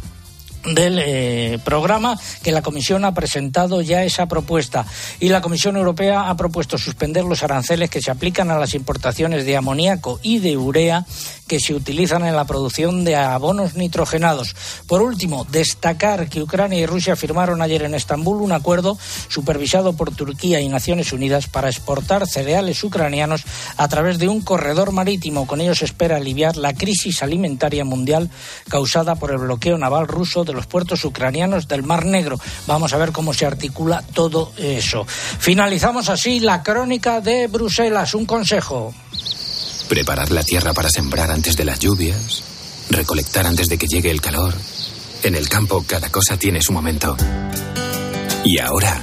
del eh, programa que la Comisión ha presentado ya esa propuesta y la Comisión Europea ha propuesto suspender los aranceles que se aplican a las importaciones de amoníaco y de urea que se utilizan en la producción de abonos nitrogenados. Por último, destacar que Ucrania y Rusia firmaron ayer en Estambul un acuerdo supervisado por Turquía y Naciones Unidas para exportar cereales ucranianos a través de un corredor marítimo. Con ello se espera aliviar la crisis alimentaria mundial causada por el bloqueo naval ruso de los puertos ucranianos del Mar Negro. Vamos a ver cómo se articula todo eso. Finalizamos así la crónica de Bruselas. Un consejo. Preparar la tierra para sembrar antes de las lluvias, recolectar antes de que llegue el calor. En el campo cada cosa tiene su momento. Y ahora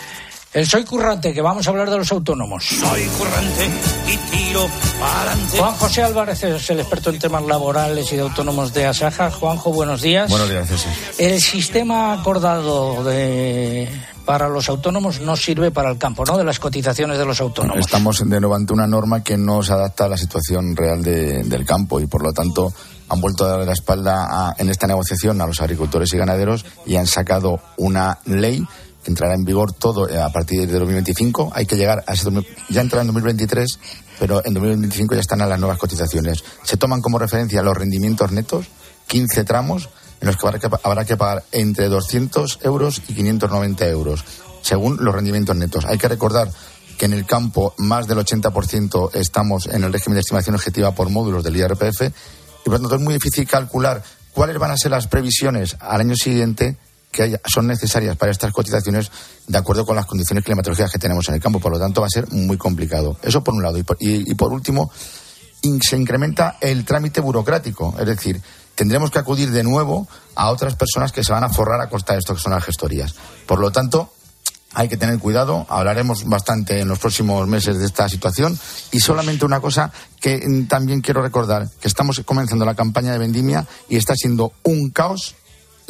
El Soy Currante, que vamos a hablar de los autónomos. Soy currante y tiro para adelante. Juan José Álvarez es el experto en temas laborales y de autónomos de Asaja. Juanjo, buenos días. Buenos días, César. El sistema acordado de para los autónomos no sirve para el campo, ¿no? De las cotizaciones de los autónomos. Estamos de nuevo ante una norma que no se adapta a la situación real de- del campo y por lo tanto han vuelto a dar la espalda a- en esta negociación a los agricultores y ganaderos y han sacado una ley entrará en vigor todo eh, a partir de 2025. Hay que llegar a ese 2000 ya entrará en 2023, pero en 2025 ya están a las nuevas cotizaciones. Se toman como referencia los rendimientos netos, 15 tramos en los que, habrá que pagar entre 200 euros y 590 euros, según los rendimientos netos. Hay que recordar que en el campo más del 80% estamos en el régimen de estimación objetiva por módulos del IRPF y por lo tanto es muy difícil calcular cuáles van a ser las previsiones al año siguiente que haya- son necesarias para estas cotizaciones de acuerdo con las condiciones climatológicas que tenemos en el campo. Por lo tanto, va a ser muy complicado. Eso por un lado. Y por, y- por último, se incrementa el trámite burocrático. Es decir, tendremos que acudir de nuevo a otras personas que se van a forrar a costa de esto que son las gestorías. Por lo tanto, hay que tener cuidado. Hablaremos bastante en los próximos meses de esta situación. Y solamente una cosa que mm, también quiero recordar, que estamos comenzando la campaña de vendimia y está siendo un caos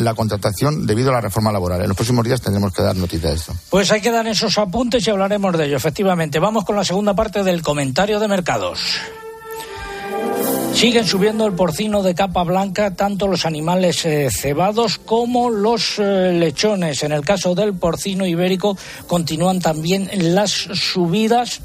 la contratación debido a la reforma laboral. En los próximos días tendremos que dar noticia de esto. Pues hay que dar esos apuntes y hablaremos de ello, efectivamente. Vamos con la segunda parte del comentario de mercados. Siguen subiendo el porcino de capa blanca tanto los animales eh, cebados como los eh, lechones. En el caso del porcino ibérico continúan también las subidas.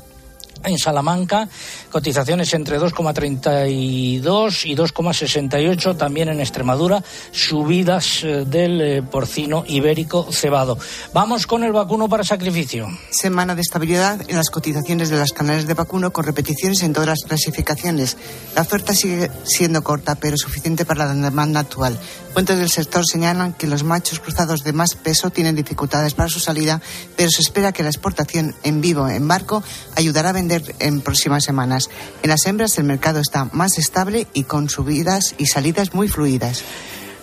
En Salamanca, cotizaciones entre 2,32 y 2,68. También en Extremadura, subidas eh, del eh, porcino ibérico cebado. Vamos con el vacuno para sacrificio. Semana de estabilidad en las cotizaciones de las canales de vacuno con repeticiones en todas las clasificaciones. La oferta sigue siendo corta, pero suficiente para la demanda actual. Fuentes del sector señalan que los machos cruzados de más peso tienen dificultades para su salida, pero se espera que la exportación en vivo en barco ayudará a vender en próximas semanas. En las hembras el mercado está más estable y con subidas y salidas muy fluidas.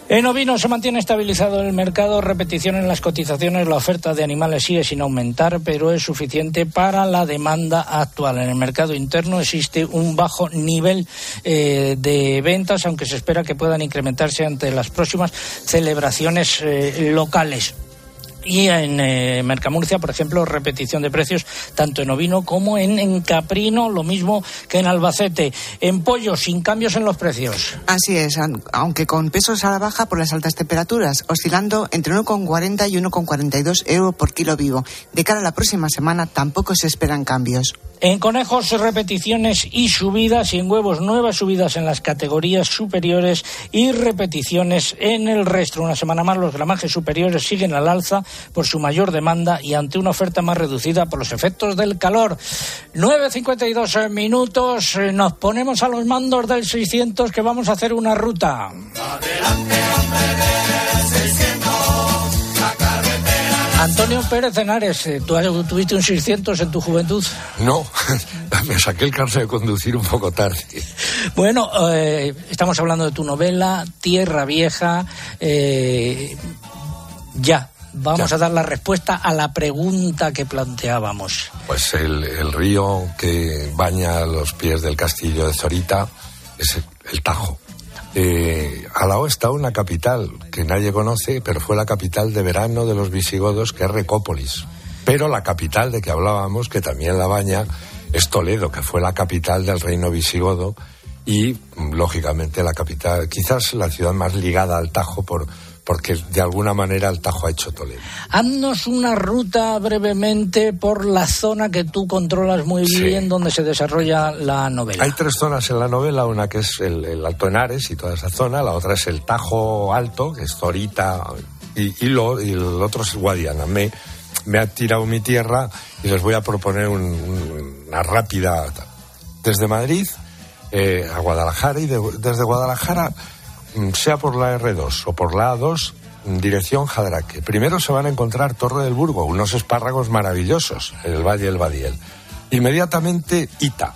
En ovino se mantiene estabilizado el mercado, repetición en las cotizaciones, la oferta de animales sigue sin aumentar, pero es suficiente para la demanda actual. En el mercado interno existe un bajo nivel eh, de ventas, aunque se espera que puedan incrementarse ante las próximas celebraciones eh, locales. Y en eh, Mercamurcia, por ejemplo, repetición de precios tanto en ovino como en, en caprino, lo mismo que en Albacete. En pollo, sin cambios en los precios. Así es, aunque con pesos a la baja por las altas temperaturas, oscilando entre 1,40 y 1,42 euros por kilo vivo. De cara a la próxima semana tampoco se esperan cambios. En conejos, repeticiones y subidas, y en huevos, nuevas subidas en las categorías superiores y repeticiones en el resto. Una semana más, los gramajes superiores siguen al alza por su mayor demanda y ante una oferta más reducida por los efectos del calor. 9.52 minutos, eh, nos ponemos a los mandos del 600 que vamos a hacer una ruta. Antonio Pérez Henares, eh, ¿tú tuviste un 600 en tu juventud? No, me saqué el carnet de conducir un poco tarde. Bueno, eh, estamos hablando de tu novela, Tierra Vieja. eh, ya, vamos a dar la respuesta a la pregunta que planteábamos. Pues el, el río que baña los pies del castillo de Zorita es el, el Tajo. Eh, Alao está una capital que nadie conoce, pero fue la capital de verano de los visigodos, que es Recópolis. Pero la capital de que hablábamos, que también la baña, es Toledo, que fue la capital del reino visigodo y, lógicamente, la capital, quizás la ciudad más ligada al Tajo, por, porque de alguna manera el Tajo ha hecho Toledo. Haznos una ruta brevemente por la zona que tú controlas muy Sí. bien, donde se desarrolla la novela. Hay tres zonas en la novela, una que es el, el Alto Henares y toda esa zona, la otra es el Tajo Alto, que es Zorita, y, y, lo, y el otro es Guadiana. Me, me ha tirado mi tierra y les voy a proponer un- un- una rápida... Desde Madrid eh, a Guadalajara y de- desde Guadalajara, sea por la R2 o por la A2, en dirección Jadraque. Primero se van a encontrar Torre del Burgo, unos espárragos maravillosos el Valle del Badiel. Inmediatamente Ita,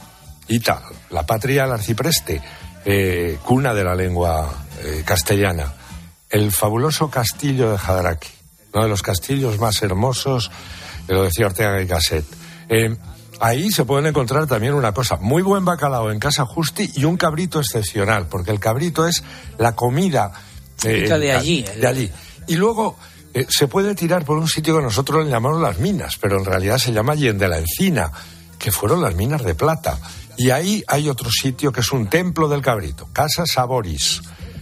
Ita, la patria del arcipreste, eh, cuna de la lengua eh, castellana. El fabuloso castillo de Jadraque, uno de los castillos más hermosos, lo decía Ortega y Gasset. Eh, ahí se pueden encontrar también una cosa, muy buen bacalao en Casa Justi y un cabrito excepcional, porque el cabrito es la comida Típica de allí, De allí. Y luego eh, se puede tirar por un sitio que nosotros le llamamos las minas, pero en realidad se llama Allende la Encina, que fueron las minas de plata. Y ahí hay otro sitio que es un templo del cabrito, Casa Saboris.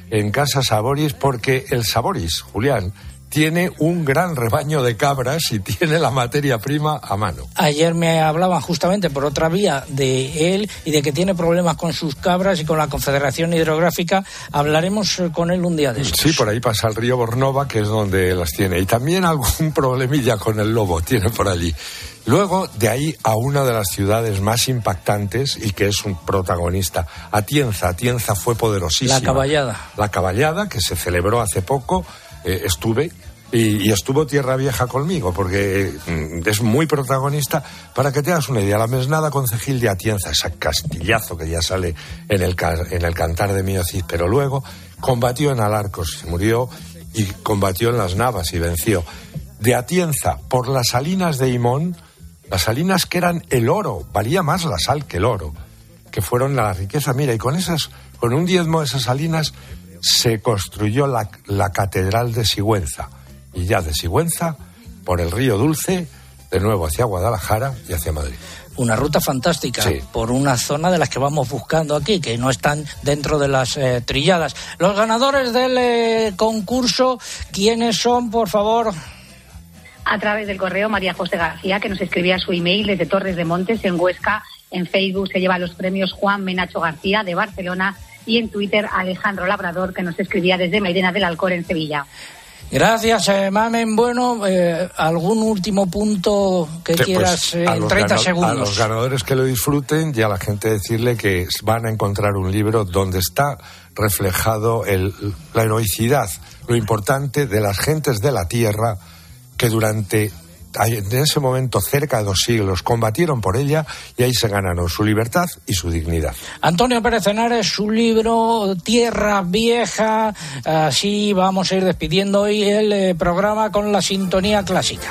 En Casa Saboris, porque el Saboris, Julián, tiene un gran rebaño de cabras y tiene la materia prima a mano. Ayer me hablaban justamente por otra vía de él y de que tiene problemas con sus cabras y con la Confederación Hidrográfica. Hablaremos eh, con él un día de estos. Sí, por ahí pasa el río Bornova, que es donde las tiene. Y también algún problemilla con el lobo tiene por allí. Luego, de ahí a una de las ciudades más impactantes y que es un protagonista, Atienza. Atienza fue poderosísima. La caballada. La caballada, que se celebró hace poco, eh, estuve. Y, estuvo Tierra Vieja conmigo, porque mm, es muy protagonista. Para que te hagas una idea, la mesnada concejil de Atienza, ese castillazo que ya sale en el, en el cantar de Mío Cid, pero luego combatió en Alarcos, murió y combatió en las Navas y venció. De Atienza, por las salinas de Imón, las salinas que eran el oro, valía más la sal que el oro, que fueron la riqueza. Mira, y con esas, con un diezmo de esas salinas se construyó la, la catedral de Sigüenza. Y ya de Sigüenza, por el río Dulce, de nuevo hacia Guadalajara y hacia Madrid. Una ruta fantástica Sí. por una zona de las que vamos buscando aquí, que no están dentro de las eh, trilladas. Los ganadores del eh, concurso, ¿quiénes son, por favor? a través del correo María José García, que nos escribía su email desde Torres de Montes, en Huesca. En Facebook se lleva los premios Juan Menacho García, de Barcelona. Y en Twitter Alejandro Labrador, que nos escribía desde Mairena del Alcor, en Sevilla. Gracias, eh, Mamen. Bueno, eh, ¿algún último punto que Te- pues, quieras eh, en los 30 gana- segundos? A los ganadores que lo disfruten y a la gente decirle que van a encontrar un libro donde está reflejado el- la heroicidad, lo importante de las gentes de la tierra que durante en ese momento cerca de dos siglos combatieron por ella y ahí se ganaron su libertad y su dignidad. Antonio Pérez Henares, su libro Tierra Vieja. Así vamos a ir despidiendo hoy el eh, programa con la sintonía clásica.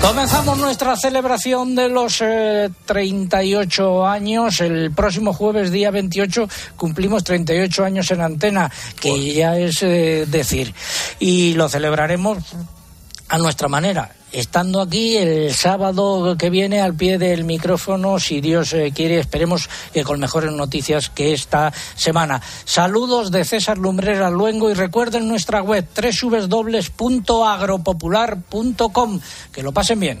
Comenzamos nuestra celebración de los eh, 38 años. El próximo jueves, día 28, cumplimos 38 años en antena, que ya es eh, decir. Y lo celebraremos a nuestra manera, estando aquí el sábado que viene al pie del micrófono, si Dios eh, quiere, esperemos que con mejores noticias que esta semana. Saludos de César Lumbrera Luengo y recuerden nuestra web www.agropopular.com. Que lo pasen bien.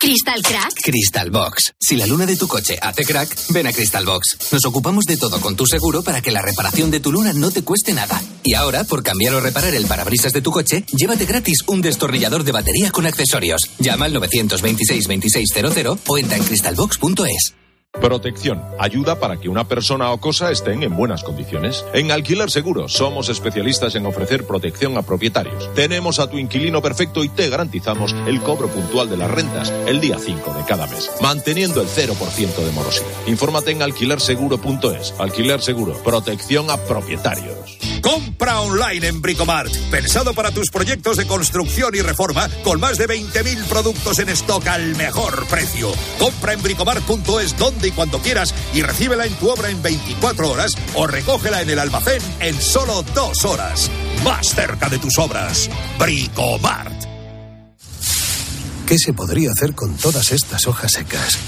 ¿Crystal Crack? Crystal Box. Si la luna de tu coche hace crack, ven a Crystal Box. Nos ocupamos de todo con tu seguro para que la reparación de tu luna no te cueste nada. Y ahora, por cambiar o reparar el parabrisas de tu coche, llévate gratis un destornillador de batería con accesorios. Llama al 926 2600 o entra en crystalbox.es. Protección. Ayuda para que una persona o cosa estén en buenas condiciones. En Alquiler Seguro somos especialistas en ofrecer protección a propietarios. Tenemos a tu inquilino perfecto y te garantizamos el cobro puntual de las rentas el día 5 de cada mes, manteniendo el 0% de morosidad. Infórmate en alquilerseguro.es. Alquiler Seguro. Protección a propietarios. Compra online en Bricomart. Pensado para tus proyectos de construcción y reforma con más de 20.000 productos en stock al mejor precio. Compra en bricomart.es donde y cuando quieras y recíbela en tu obra en 24 horas o recógela en el almacén en solo dos horas. Más cerca de tus obras. Bricomart. ¿Qué se podría hacer con todas estas hojas secas?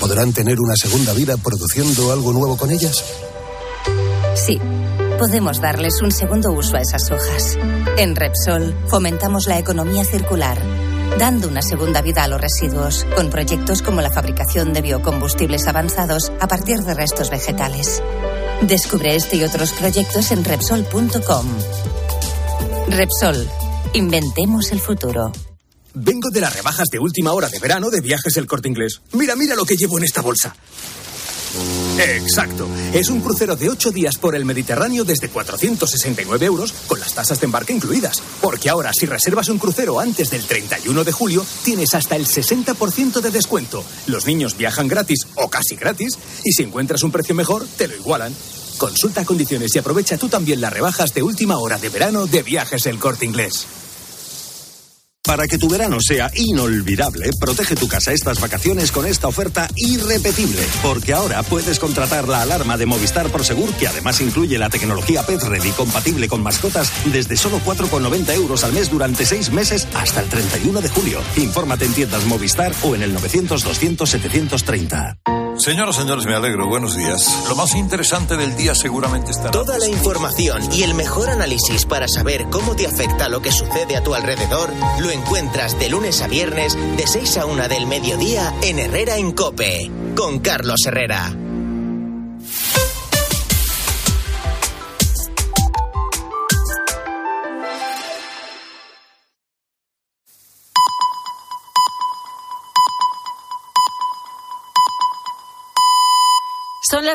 ¿Podrán tener una segunda vida produciendo algo nuevo con ellas? Sí, podemos darles un segundo uso a esas hojas. En Repsol fomentamos la economía circular, dando una segunda vida a los residuos, con proyectos como la fabricación de biocombustibles avanzados a partir de restos vegetales. Descubre este y otros proyectos en Repsol.com. Repsol, inventemos el futuro. Vengo de las rebajas de última hora de verano de viajes el corte inglés. Mira, mira lo que llevo en esta bolsa. Exacto. Es un crucero de 8 días por el Mediterráneo desde 469 euros con las tasas de embarque incluidas. Porque ahora, si reservas un crucero antes del 31 de julio, tienes hasta el 60% de descuento. Los niños viajan gratis o casi gratis y si encuentras un precio mejor, te lo igualan. Consulta condiciones y aprovecha tú también las rebajas de última hora de verano de Viajes El Corte Inglés. Para que tu verano sea inolvidable, protege tu casa estas vacaciones con esta oferta irrepetible. Porque ahora puedes contratar la alarma de Movistar Prosegur, que además incluye la tecnología Pet Ready compatible con mascotas, desde solo 4,90 euros al mes durante seis meses hasta el 31 de julio. Infórmate en tiendas Movistar o en el 900-200-730. Señoras, señores, me alegro. Buenos días. Lo más interesante del día seguramente estará. Toda la información y el mejor análisis para saber cómo te afecta lo que sucede a tu alrededor lo encuentras de lunes a viernes de 6 a 1 del mediodía en Herrera en Cope con Carlos Herrera. Son las